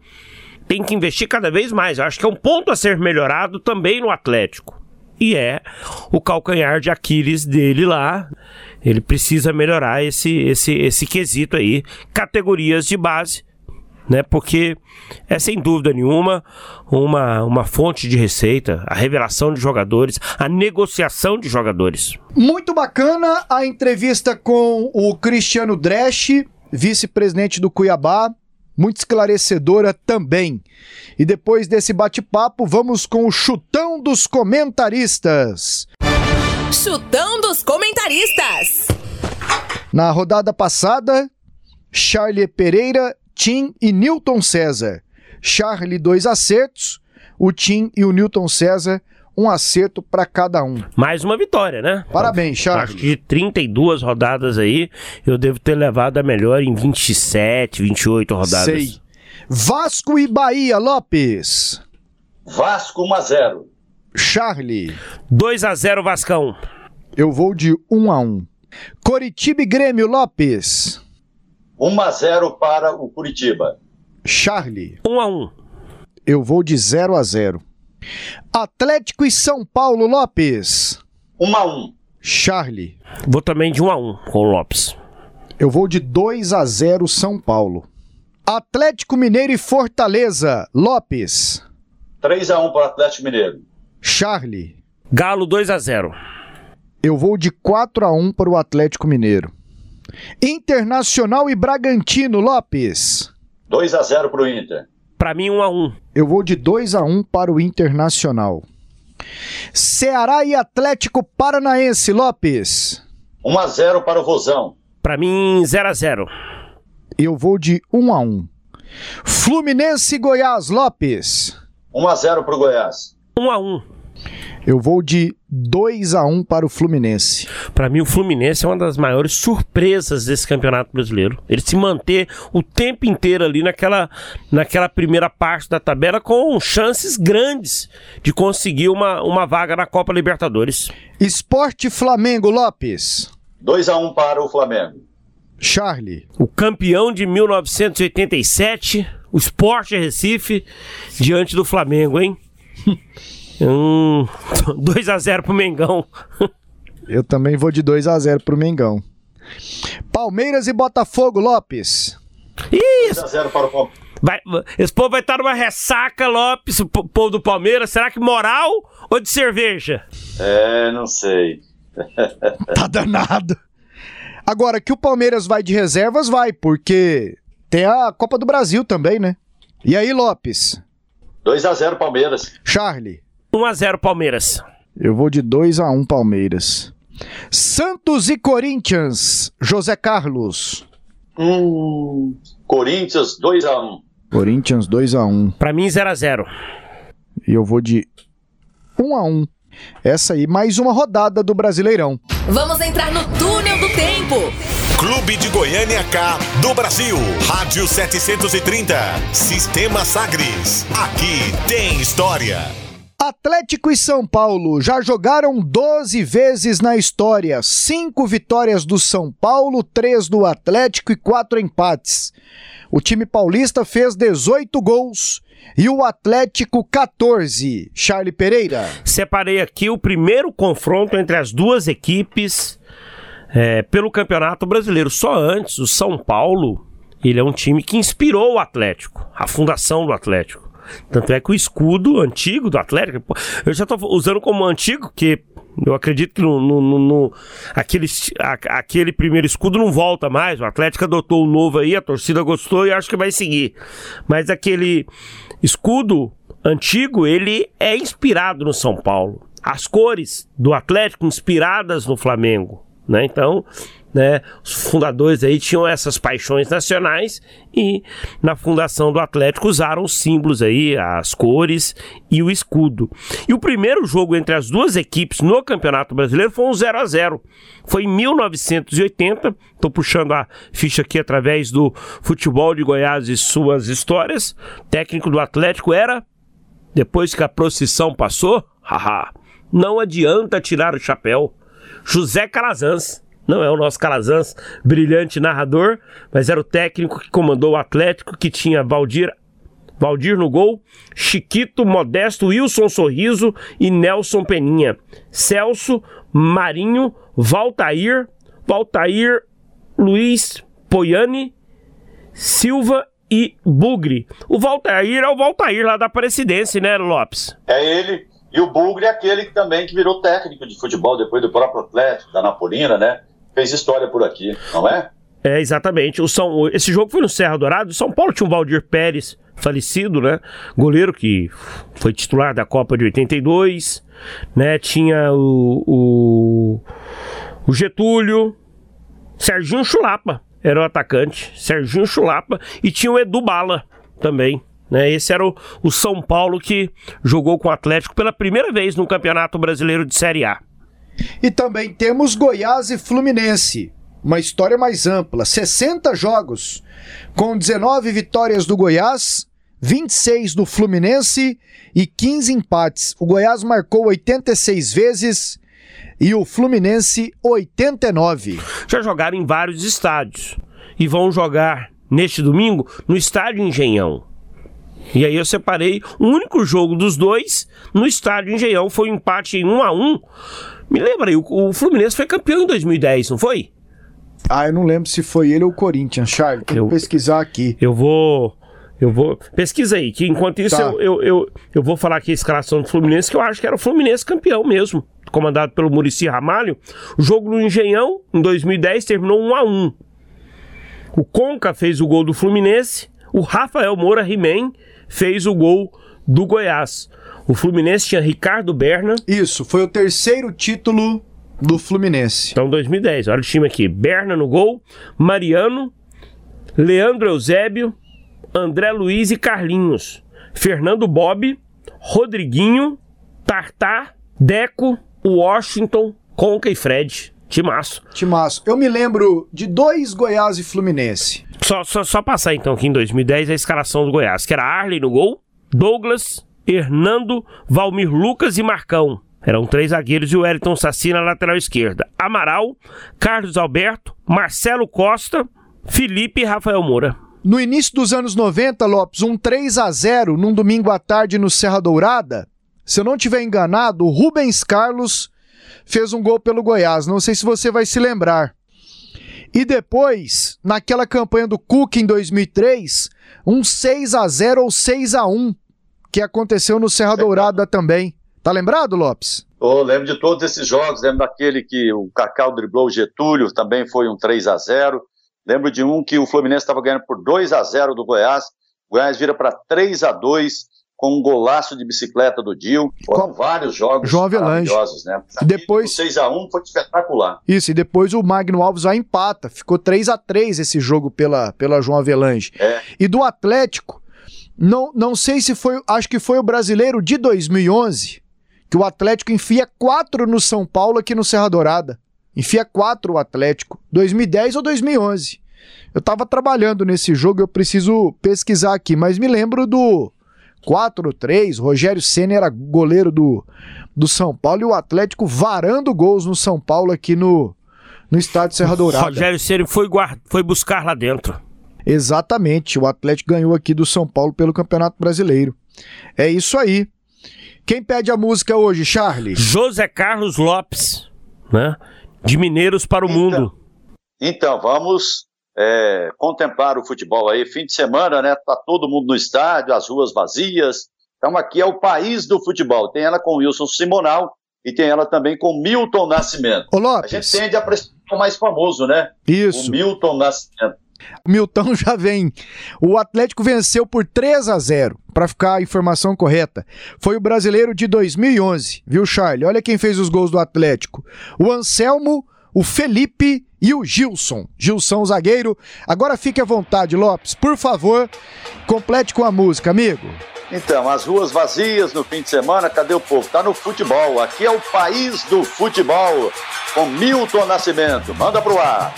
tem que investir cada vez mais. Acho que é um ponto a ser melhorado também no Atlético. E é o calcanhar de Aquiles dele lá. Ele precisa melhorar esse, esse, esse quesito aí. Categorias de base né? Porque é sem dúvida nenhuma uma, uma fonte de receita, a revelação de jogadores, a negociação de jogadores. Muito bacana a entrevista com o Cristiano Dresch, vice-presidente do Cuiabá. Muito esclarecedora também. E depois desse bate-papo, vamos com o chutão dos comentaristas. Chutão dos comentaristas. Na rodada passada, Charlie Pereira Tim e Newton César. Charlie, dois acertos. O Tim e o Newton César, um acerto para cada um. Mais uma vitória, né? Parabéns, Charlie. Acho que de 32 rodadas aí, eu devo ter levado a melhor em 27, 28 rodadas. Sei. Vasco e Bahia, Lopes. Vasco 1 a 0. Charlie. 2 a 0 Vascão. Eu vou de 1 a 1. Coritiba e Grêmio, Lopes. 1 a 0 para o Curitiba. Charlie. 1 a 1. Eu vou de 0 a 0. Atlético e São Paulo Lopes. 1 a 1. Charlie. Vou também de 1 a 1 com o Lopes. Eu vou de 2 a 0 São Paulo. Atlético Mineiro e Fortaleza Lopes. 3 a 1 para o Atlético Mineiro. Charlie. Galo 2 a 0. Eu vou de 4 a 1 para o Atlético Mineiro. Internacional e Bragantino, Lopes. 2 a 0 para o Inter. Para mim, 1 a 1 Eu vou de 2 a 1 para o Internacional. Ceará e Atlético Paranaense, Lopes. 1 a 0 para o Vozão. Para mim, 0 a 0 Eu vou de 1 a 1 Fluminense e Goiás, Lopes. 1 a 0 para o Goiás. 1 a 1 eu vou de 2 a 1 para o Fluminense. Para mim, o Fluminense é uma das maiores surpresas desse campeonato brasileiro. Ele se manter o tempo inteiro ali naquela, naquela primeira parte da tabela com chances grandes de conseguir uma, uma vaga na Copa Libertadores. Esporte Flamengo Lopes. 2 a 1 para o Flamengo. Charlie. O campeão de 1987, o Esporte Recife, diante do Flamengo, hein? Um 2 a 0 pro Mengão. Eu também vou de 2 a 0 pro Mengão. Palmeiras e Botafogo, Lopes. Isso. 2x0 para o Palmeiras. Vai, esse povo vai estar numa ressaca, Lopes, o po- povo do Palmeiras. Será que moral ou de cerveja? É, não sei. Tá danado. Agora, que o Palmeiras vai de reservas, vai, porque tem a Copa do Brasil também, né? E aí, Lopes? 2x0 Palmeiras. Charlie? 1 a 0 Palmeiras. Eu vou de 2 a 1 Palmeiras. Santos e Corinthians, José Carlos. Hum, Corinthians 2x1. Corinthians 2 a 1 Pra mim 0 a 0. E eu vou de 1 a 1 Essa aí, mais uma rodada do Brasileirão. Vamos entrar no túnel do tempo. Clube de Goiânia K do Brasil. Rádio 730. Sistema Sagres. Aqui tem história. Atlético e São Paulo já jogaram 12 vezes na história. 5 vitórias do São Paulo, 3 do Atlético e 4 empates. O time paulista fez 18 gols e o Atlético 14. Charlie Pereira. Separei aqui o primeiro confronto entre as duas equipes é, pelo Campeonato Brasileiro. Só antes, o São Paulo, ele é um time que inspirou o Atlético, a fundação do Atlético. Tanto é que o escudo antigo do Atlético, eu já estou usando como antigo, porque eu acredito que no, no- no- no- aquele, a- aquele primeiro escudo não volta mais. O Atlético adotou o novo aí, a torcida gostou e acho que vai seguir. Mas aquele escudo antigo, ele é inspirado no São Paulo. As cores do Atlético inspiradas no Flamengo, né? Então, né, os fundadores aí tinham essas paixões nacionais e na fundação do Atlético usaram os símbolos aí, as cores e o escudo. E o primeiro jogo entre as duas equipes no Campeonato Brasileiro foi um 0 a 0. Foi em 1980. Tô puxando a ficha aqui através do Futebol de Goiás e suas histórias. O técnico do Atlético era depois que a procissão passou, haha, não adianta tirar o chapéu. José Calazans, não é o nosso Calazans, brilhante narrador, mas era o técnico que comandou o Atlético, que tinha Valdir, Valdir no gol, Chiquito, Modesto, Wilson Sorriso e Nelson Peninha. Celso, Marinho, Valtair, Valtair, Luiz Poiani, Silva e Bugre. O Valtair é o Valtair lá da Presidência, né, Lopes? É ele. E o Bugre é aquele que também que virou técnico de futebol depois do próprio Atlético, da Napolina, né? Fez história por aqui, não é? É, exatamente. O São, esse jogo foi no Serra Dourado. O São Paulo tinha o Valdir Pérez, falecido, né? Goleiro que foi titular da Copa de 82, né? Tinha o, o, o Getúlio, Serginho Chulapa era o atacante, Serginho Chulapa, e tinha o Edu Bala também. Né? Esse era o, o São Paulo que jogou com o Atlético pela primeira vez no Campeonato Brasileiro de Série A. E também temos Goiás e Fluminense. Uma história mais ampla, 60 jogos, com 19 vitórias do Goiás, 26 do Fluminense e 15 empates. O Goiás marcou 86 vezes e o Fluminense 89. já jogaram em vários estádios e vão jogar neste domingo no estádio Engenhão. E aí eu separei o único jogo dos dois no estádio Engenhão foi um empate em 1 a 1. Me lembra aí, o, o Fluminense foi campeão em 2010, não foi? Ah, eu não lembro se foi ele ou o Corinthians, Charles. Tem Eu- que pesquisar aqui. Eu vou eu vou pesquisa aí, que enquanto isso Tá. eu, eu, eu, eu vou falar aqui a escalação do Fluminense, que eu acho que era o Fluminense campeão mesmo, comandado pelo Murici Ramalho. O jogo no Engenhão, em 2010, terminou 1 a 1 O Conca fez o gol do Fluminense, o Rafael Moura He-Man fez o gol do Goiás. O Fluminense tinha Ricardo Berna, Isso, foi o terceiro título do Fluminense. então 2010, olha o time aqui: Berna no gol, Mariano, Leandro Eusébio, André Luiz e Carlinhos, Fernando Bob, Rodriguinho, Tartar, Deco, Washington, Conca e Fred. Timaço. Timaço. Eu me lembro de dois Goiás e Fluminense. Só, só, só passar então aqui em 2010 a escalação do Goiás, que era Arley no gol, Douglas, Hernando, Valmir Lucas e Marcão. Eram três zagueiros e o Wellington Saci na lateral esquerda. Amaral, Carlos Alberto, Marcelo Costa, Felipe e Rafael Moura. No início dos anos 90, Lopes, um 3 a 0 num domingo à tarde no Serra Dourada, se eu não tiver enganado, o Rubens Carlos fez um gol pelo Goiás. Não sei se você vai se lembrar. E depois, naquela campanha do Cook em 2003, um 6 a 0 ou 6 a 1 que aconteceu no Serra Dourada também. Tá lembrado, Lopes? Oh, lembro de todos esses jogos, lembro daquele que o Cacau driblou o Getúlio, também foi um 3 a 0 Lembro de um que o Fluminense estava ganhando por 2 a 0 do Goiás, o Goiás vira para 3 a 2 com um golaço de bicicleta do Dil. Foram vários jogos João maravilhosos, né? E depois 6 a 1 foi espetacular. Isso, e depois o Magno Alves vai empata, ficou 3 a 3 esse jogo pela, pela João Avelange. É. E do Atlético, não, não sei se foi, acho que foi o brasileiro de 2011, que o Atlético enfia quatro no São Paulo aqui no Serra Dourada. Enfia quatro o Atlético. 2010 ou 2011. Eu tava trabalhando nesse jogo, eu preciso pesquisar aqui, mas me lembro do 4-3. Rogério Senna era goleiro do, do São Paulo e o Atlético varando gols no São Paulo aqui no, no estádio Serra Dourada. Rogério Senna foi, foi buscar lá dentro. Exatamente, o Atlético ganhou aqui do São Paulo pelo Campeonato Brasileiro. É isso aí. Quem pede a música hoje, Charlie? José Carlos Lopes, né? De Mineiros para o Então. Mundo. Então, vamos é, contemplar o futebol aí. Fim de semana, né? Tá todo mundo no estádio, as ruas vazias. Então, aqui é o país do futebol. Tem ela com Wilson Simonal e tem ela também com Milton Nascimento. Ô A Lopes, gente tende a prestar o mais famoso, né? isso. O Milton Nascimento. Milton já vem. O Atlético venceu por 3 a 0, para ficar a informação correta. Foi o brasileiro de 2011, viu, Charlie? Olha quem fez os gols do Atlético: o Anselmo, o Felipe e o Gilson. Gilson, zagueiro. Agora fique à vontade, Lopes. Por favor, complete com a música, amigo. Então, as ruas vazias no fim de semana, cadê o povo? Tá no futebol. Aqui é o país do futebol. Com Milton Nascimento. Manda pro ar.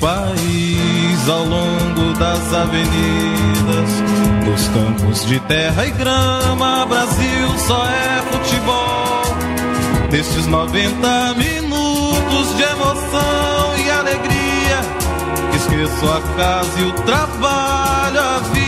País, ao longo das avenidas, nos campos de terra e grama, Brasil só é futebol. Nestes 90 minutos de emoção e alegria, esqueço a casa e o trabalho, a vida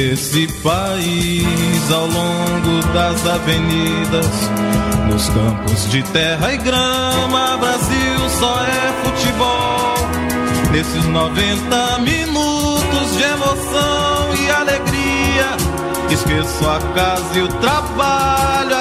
desse país, ao longo das avenidas, nos campos de terra e grama, Brasil só é futebol. Nesses 90 minutos de emoção e alegria, esqueço a casa e o trabalho,